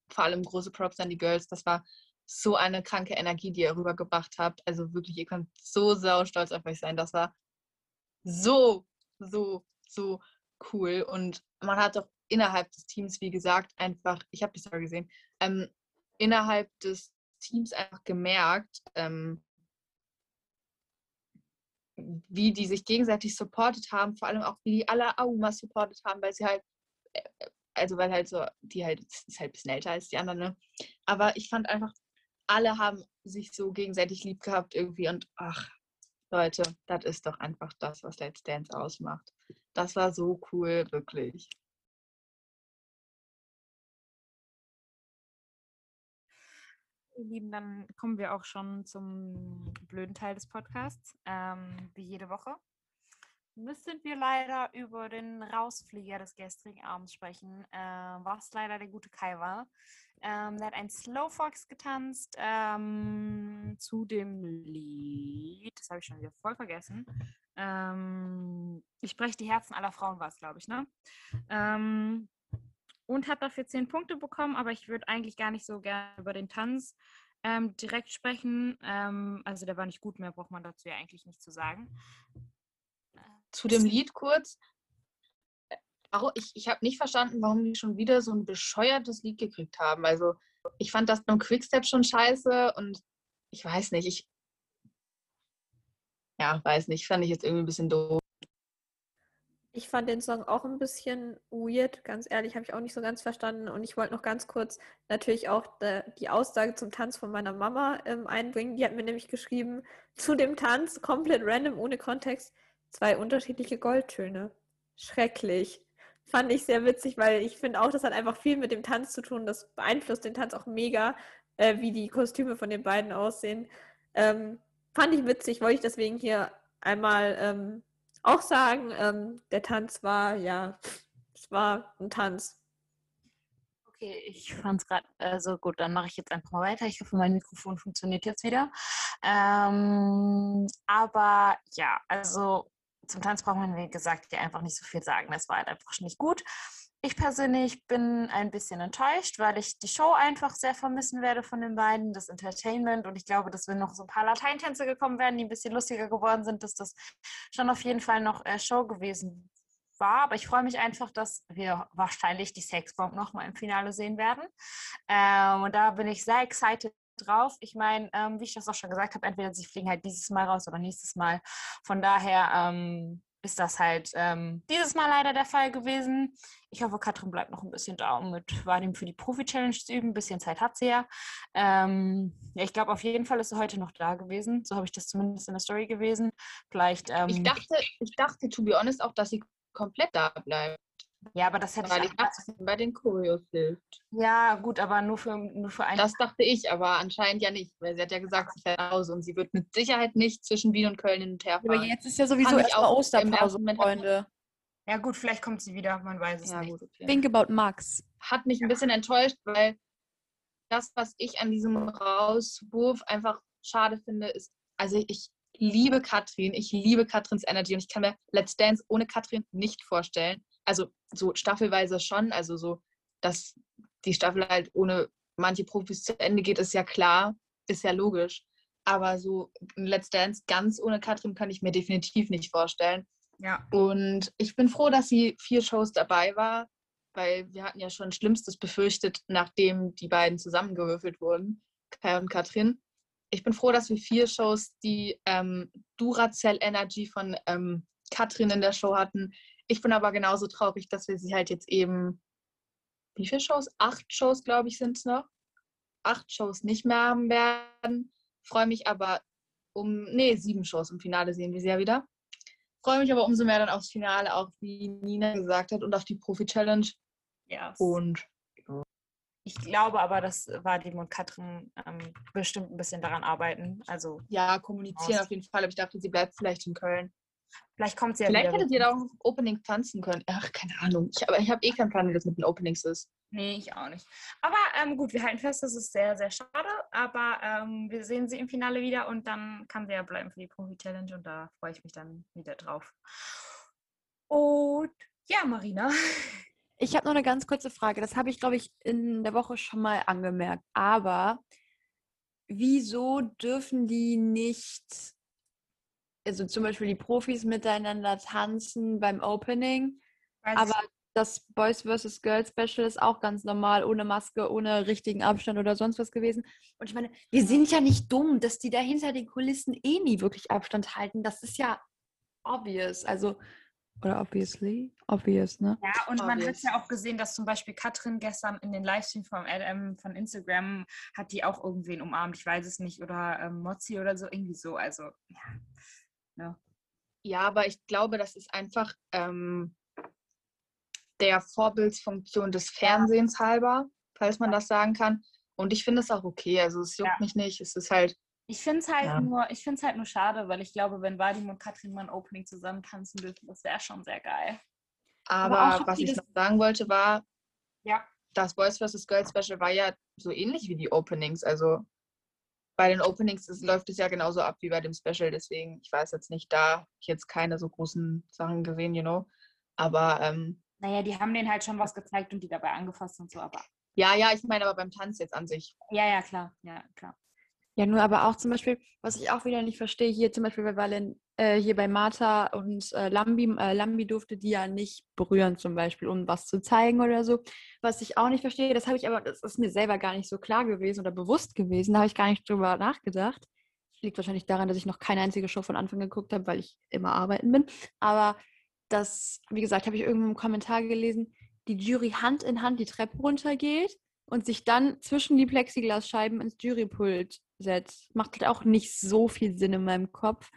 vor allem große Props an die Girls. Das war so eine kranke Energie, die ihr rübergebracht habt. Also wirklich, ihr könnt so sau stolz auf euch sein. Das war so, so, so cool. Und man hat auch innerhalb des Teams, wie gesagt, einfach, ich habe die Story gesehen, ähm, innerhalb des Teams einfach gemerkt, ähm, wie die sich gegenseitig supportet haben, vor allem auch wie die alle Auma supportet haben, weil sie halt, äh, also weil halt so, die halt, ist halt ein bisschen älter als die anderen, ne? Aber ich fand einfach, alle haben sich so gegenseitig lieb gehabt irgendwie und ach, Leute, das ist doch einfach das, was Let's Dance ausmacht. Das war so cool, wirklich. Ihr Lieben, dann kommen wir auch schon zum blöden Teil des Podcasts. Ähm, wie jede Woche müssen wir leider über den Rausflieger des gestrigen Abends sprechen, äh, was leider der gute Kai war. Ähm, der hat ein Slowfox getanzt ähm, zu dem Lied, das habe ich schon wieder voll vergessen. Ähm, ich spreche die Herzen aller Frauen war es, glaube ich, ne? Ähm, und hat dafür zehn Punkte bekommen, aber ich würde eigentlich gar nicht so gerne über den Tanz ähm, direkt sprechen. Ähm, also der war nicht gut, mehr braucht man dazu ja eigentlich nicht zu sagen. Zu dem Lied kurz. Warum- Ich, ich habe nicht verstanden, warum die schon wieder so ein bescheuertes Lied gekriegt haben. Also ich fand das beim Quickstep schon scheiße und ich weiß nicht, ich ja, weiß nicht, fand ich jetzt irgendwie ein bisschen doof. Ich fand den Song auch ein bisschen weird, ganz ehrlich, habe ich auch nicht so ganz verstanden. Und ich wollte noch ganz kurz natürlich auch die Aussage zum Tanz von meiner Mama ähm, einbringen. Die hat mir nämlich geschrieben, zu dem Tanz, komplett random, ohne Kontext, zwei unterschiedliche Goldtöne. Schrecklich. Fand ich sehr witzig, weil ich finde auch, das hat einfach viel mit dem Tanz zu tun. Das beeinflusst den Tanz auch mega, äh, wie die Kostüme von den beiden aussehen. Ähm, fand ich witzig, wollte ich deswegen hier einmal ähm, auch sagen, ähm, der Tanz war, ja, es war ein Tanz. Okay, ich fand es gerade, also gut, dann mache ich jetzt einfach mal weiter. Ich hoffe, mein Mikrofon funktioniert jetzt wieder. Ähm, aber ja, also zum Tanz braucht man, wie gesagt, ja einfach nicht so viel sagen. Das war halt einfach nicht gut. Ich persönlich bin ein bisschen enttäuscht, weil ich die Show einfach sehr vermissen werde von den beiden, das Entertainment. Und ich glaube, dass wenn noch so ein paar Lateintänze gekommen wären, die ein bisschen lustiger geworden sind, dass das schon auf jeden Fall noch äh, Show gewesen war. Aber ich freue mich einfach, dass wir wahrscheinlich die Sexbomb nochmal im Finale sehen werden. Ähm, und da bin ich sehr excited drauf. Ich meine, ähm, wie ich das auch schon gesagt habe, entweder sie fliegen halt dieses Mal raus oder nächstes Mal. Von daher ähm, ist das halt ähm, dieses Mal leider der Fall gewesen. Ich hoffe, Katrin bleibt noch ein bisschen da, um mit Vadim für die Profi-Challenge zu üben. Ein bisschen Zeit hat sie ja. Ähm, ja, ich glaube, auf jeden Fall ist sie heute noch da gewesen. So habe ich das zumindest in der Story gewesen. Vielleicht. Ähm, Ich dachte, ich dachte, to be honest, auch, dass sie komplett da bleibt. Ja, aber das hätte Weil ich. ich dachte, bei den Choreos hilft. Ja, gut, aber nur für, nur für ein. Das dachte ich, aber anscheinend ja nicht, weil sie hat ja gesagt, sie fährt nach Hause und sie wird mit Sicherheit nicht zwischen Wien und Köln hin und her Aber fahren. jetzt ist ja sowieso erstmal Osterpause, Freunde. Ja gut, vielleicht kommt sie wieder, man weiß es Ja, nicht. gut, okay. Think about Max. Hat mich ein bisschen enttäuscht, weil das, was ich an diesem Rauswurf einfach schade finde, ist, also ich liebe Katrin, ich liebe Katrins Energy und ich kann mir Let's Dance ohne Katrin nicht vorstellen. Also so staffelweise schon, also so, dass die Staffel halt ohne manche Profis zu Ende geht, ist ja klar, ist ja logisch. Aber so ein Let's Dance ganz ohne Katrin kann ich mir definitiv nicht vorstellen. Ja. Und ich bin froh, dass sie vier Shows dabei war, weil wir hatten ja schon Schlimmstes befürchtet, nachdem die beiden zusammengewürfelt wurden, Kai und Katrin. Ich bin froh, dass wir vier Shows die ähm, Duracell Energy von ähm, Katrin in der Show hatten. Ich bin aber genauso traurig, dass wir sie halt jetzt eben, wie viele Shows? Acht Shows, glaube ich, sind es noch. Acht Shows nicht mehr haben werden. Freue mich aber um, nee, sieben Shows im Finale sehen wir sie ja wieder. Freue mich aber umso mehr dann aufs Finale, auch wie Nina gesagt hat, und auf die Profi-Challenge. Ja. Und ich glaube aber, dass Vadim und Katrin ähm, bestimmt ein bisschen daran arbeiten. Also Ja, kommunizieren Aus. auf jeden Fall, aber ich dachte, sie bleibt vielleicht in Köln. Vielleicht kommt sie ja vielleicht wieder. hättet ihr da auch auf Opening tanzen können. Ach, keine Ahnung. Ich, aber ich habe eh keinen Plan, wie das mit den Openings ist. Nee, ich auch nicht. Aber ähm, gut, wir halten fest, das ist sehr, sehr schade. Aber ähm, wir sehen sie im Finale wieder und dann kann sie ja bleiben für die Profi-Challenge und da freue ich mich dann wieder drauf. Und ja, Marina. Ich habe noch eine ganz kurze Frage. Das habe ich, glaube ich, in der Woche schon mal angemerkt. Aber wieso dürfen die nicht, also zum Beispiel die Profis miteinander tanzen beim Opening, Weiß aber das Boys vs. Girls Special ist auch ganz normal, ohne Maske, ohne richtigen Abstand oder sonst was gewesen. Und ich meine, wir sind ja nicht dumm, dass die da hinter den Kulissen eh nie wirklich Abstand halten. Das ist ja obvious. Also, oder obviously? Obvious, ne? Ja, und man hat Obvious. ja auch gesehen, dass zum Beispiel Katrin gestern in den Livestream vom Adam von Instagram hat die auch irgendwen umarmt, ich weiß es nicht, oder ähm, Mozzi oder so, irgendwie so. Also, ja. Ja, aber ich glaube, das ist einfach ähm, der Vorbildsfunktion des Fernsehens halber, falls man das sagen kann. Und ich finde es auch okay. Also es juckt Ja. mich nicht. Es ist halt, Ich finde es halt Ja. nur, ich finde halt nur schade, weil ich glaube, wenn Vadim und Katrin mal ein Opening zusammen tanzen dürfen, das wäre schon sehr geil. aber, Aber was ich das- noch sagen wollte, war, Ja. das Boys vs. Girls Special war ja so ähnlich wie die Openings. Also bei den Openings ist, läuft es ja genauso ab wie bei dem Special. Deswegen, ich weiß jetzt nicht, da hab ich jetzt keine so großen Sachen gesehen, you know. Aber ähm, Naja, die haben denen halt schon was gezeigt und die dabei angefasst und so, aber. ja, ja, ich meine aber beim Tanz jetzt an sich. Ja, ja, klar. Ja, klar. Ja, nur aber auch zum Beispiel, was ich auch wieder nicht verstehe, hier zum Beispiel bei Valen, äh, hier bei Martha und äh, Lambi, äh, Lambi durfte die ja nicht berühren zum Beispiel, um was zu zeigen oder so. Was ich auch nicht verstehe, das habe ich aber, das ist mir selber gar nicht so klar gewesen oder bewusst gewesen, da habe ich gar nicht drüber nachgedacht. Liegt wahrscheinlich daran, dass ich noch keine einzige Show von Anfang geguckt habe, weil ich immer arbeiten bin. Aber das, wie gesagt, habe ich irgendwo im Kommentar gelesen, die Jury Hand in Hand die Treppe runtergeht und sich dann zwischen die Plexiglasscheiben ins Jurypult setzt. Macht halt auch nicht so viel Sinn in meinem Kopf.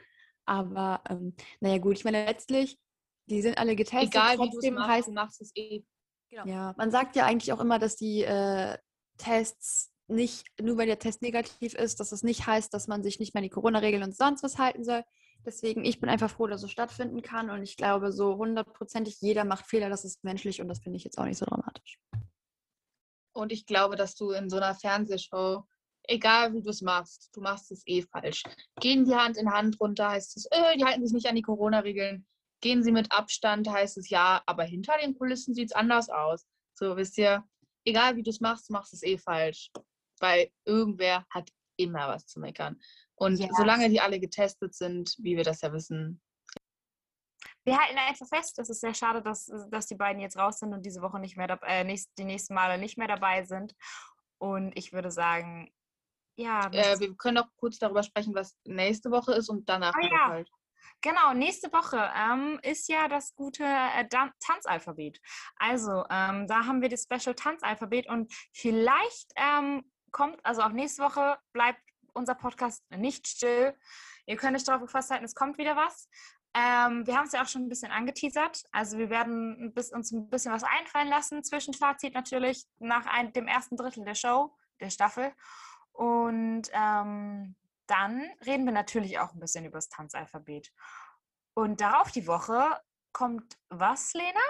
Aber ähm, naja gut, ich meine letztlich, die sind alle getestet. Egal wie trotzdem machst, heißt du machst es eh. ja, man sagt ja eigentlich auch immer, dass die äh, Tests nicht, nur weil der Test negativ ist, dass es nicht heißt, dass man sich nicht mehr an die Corona-Regeln und sonst was halten soll. Deswegen, ich bin einfach froh, dass es stattfinden kann und ich glaube, so hundertprozentig jeder macht Fehler, das ist menschlich und das finde ich jetzt auch nicht so dramatisch. Und ich glaube, dass du in so einer Fernsehshow, egal wie du es machst, du machst es eh falsch. Gehen die Hand in Hand runter, heißt es, äh, die halten sich nicht an die Corona-Regeln. Gehen sie mit Abstand, heißt es ja, aber hinter den Kulissen sieht es anders aus. So, wisst ihr, egal wie du es machst, du machst es eh falsch. Weil irgendwer hat immer was zu meckern. Und Ja. solange die alle getestet sind, wie wir das ja wissen, Wir halten einfach fest, es ist sehr schade, dass, dass die beiden jetzt raus sind und diese Woche nicht mehr äh, nächst, die nächsten Male nicht mehr dabei sind. Und ich würde sagen, ja, äh, wir können auch kurz darüber sprechen, was nächste Woche ist und danach Ah, ja. halt. Genau, nächste Woche ähm, ist ja das gute äh, Tanzalphabet. Also, ähm, da haben wir das Special Tanzalphabet und vielleicht ähm, kommt, also auch nächste Woche bleibt unser Podcast nicht still. Ihr könnt euch darauf gefasst halten, es kommt wieder was. Ähm, wir haben es ja auch schon ein bisschen angeteasert. Also wir werden bis, uns ein bisschen was einfallen lassen. Zwischenfazit natürlich nach ein, dem ersten Drittel der Show, der Staffel. Und ähm, dann reden wir natürlich auch ein bisschen über das Tanzalphabet. Und darauf die Woche kommt was, Lena?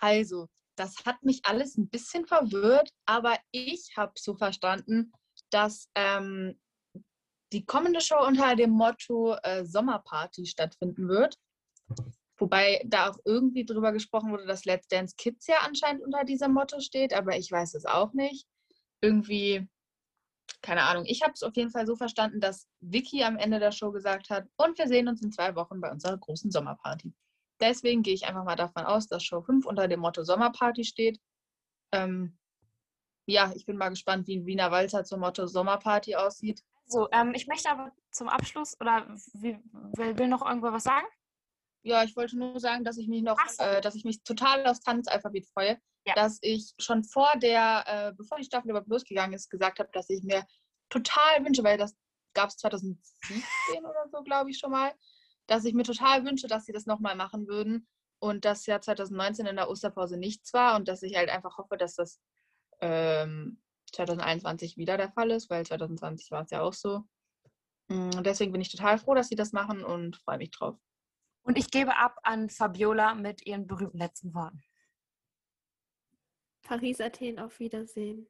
Also, das hat mich alles ein bisschen verwirrt, aber ich habe so verstanden, dass ähm, die kommende Show unter dem Motto äh, Sommerparty stattfinden wird. Wobei da auch irgendwie drüber gesprochen wurde, dass Let's Dance Kids ja anscheinend unter diesem Motto steht, aber ich weiß es auch nicht. Irgendwie, keine Ahnung. Ich habe es auf jeden Fall so verstanden, dass Vicky am Ende der Show gesagt hat, und wir sehen uns in zwei Wochen bei unserer großen Sommerparty. Deswegen gehe ich einfach mal davon aus, dass Show 5 unter dem Motto Sommerparty steht. Ähm, ja, ich bin mal gespannt, wie Wiener Walzer zum Motto Sommerparty aussieht. So, ähm, ich möchte aber zum Abschluss, oder will, will noch irgendwo was sagen? Ja, ich wollte nur sagen, dass ich mich noch, so. äh, dass ich mich total aufs Tanzalphabet freue. Ja. Dass ich schon vor der, äh, bevor die Staffel überhaupt losgegangen ist, gesagt habe, dass ich mir total wünsche, weil das gab es 2017 oder so, glaube ich, schon mal, dass ich mir total wünsche, dass sie das nochmal machen würden und das ja 2019 in der Osterpause nichts war und dass ich halt einfach hoffe, dass das ähm, 2021 wieder der Fall ist, weil 2020 war es ja auch so. Mm, Deswegen bin ich total froh, dass sie das machen und freue mich drauf. Und ich gebe ab an Fabiola mit ihren berühmten letzten Worten. Paris, Athen, auf Wiedersehen.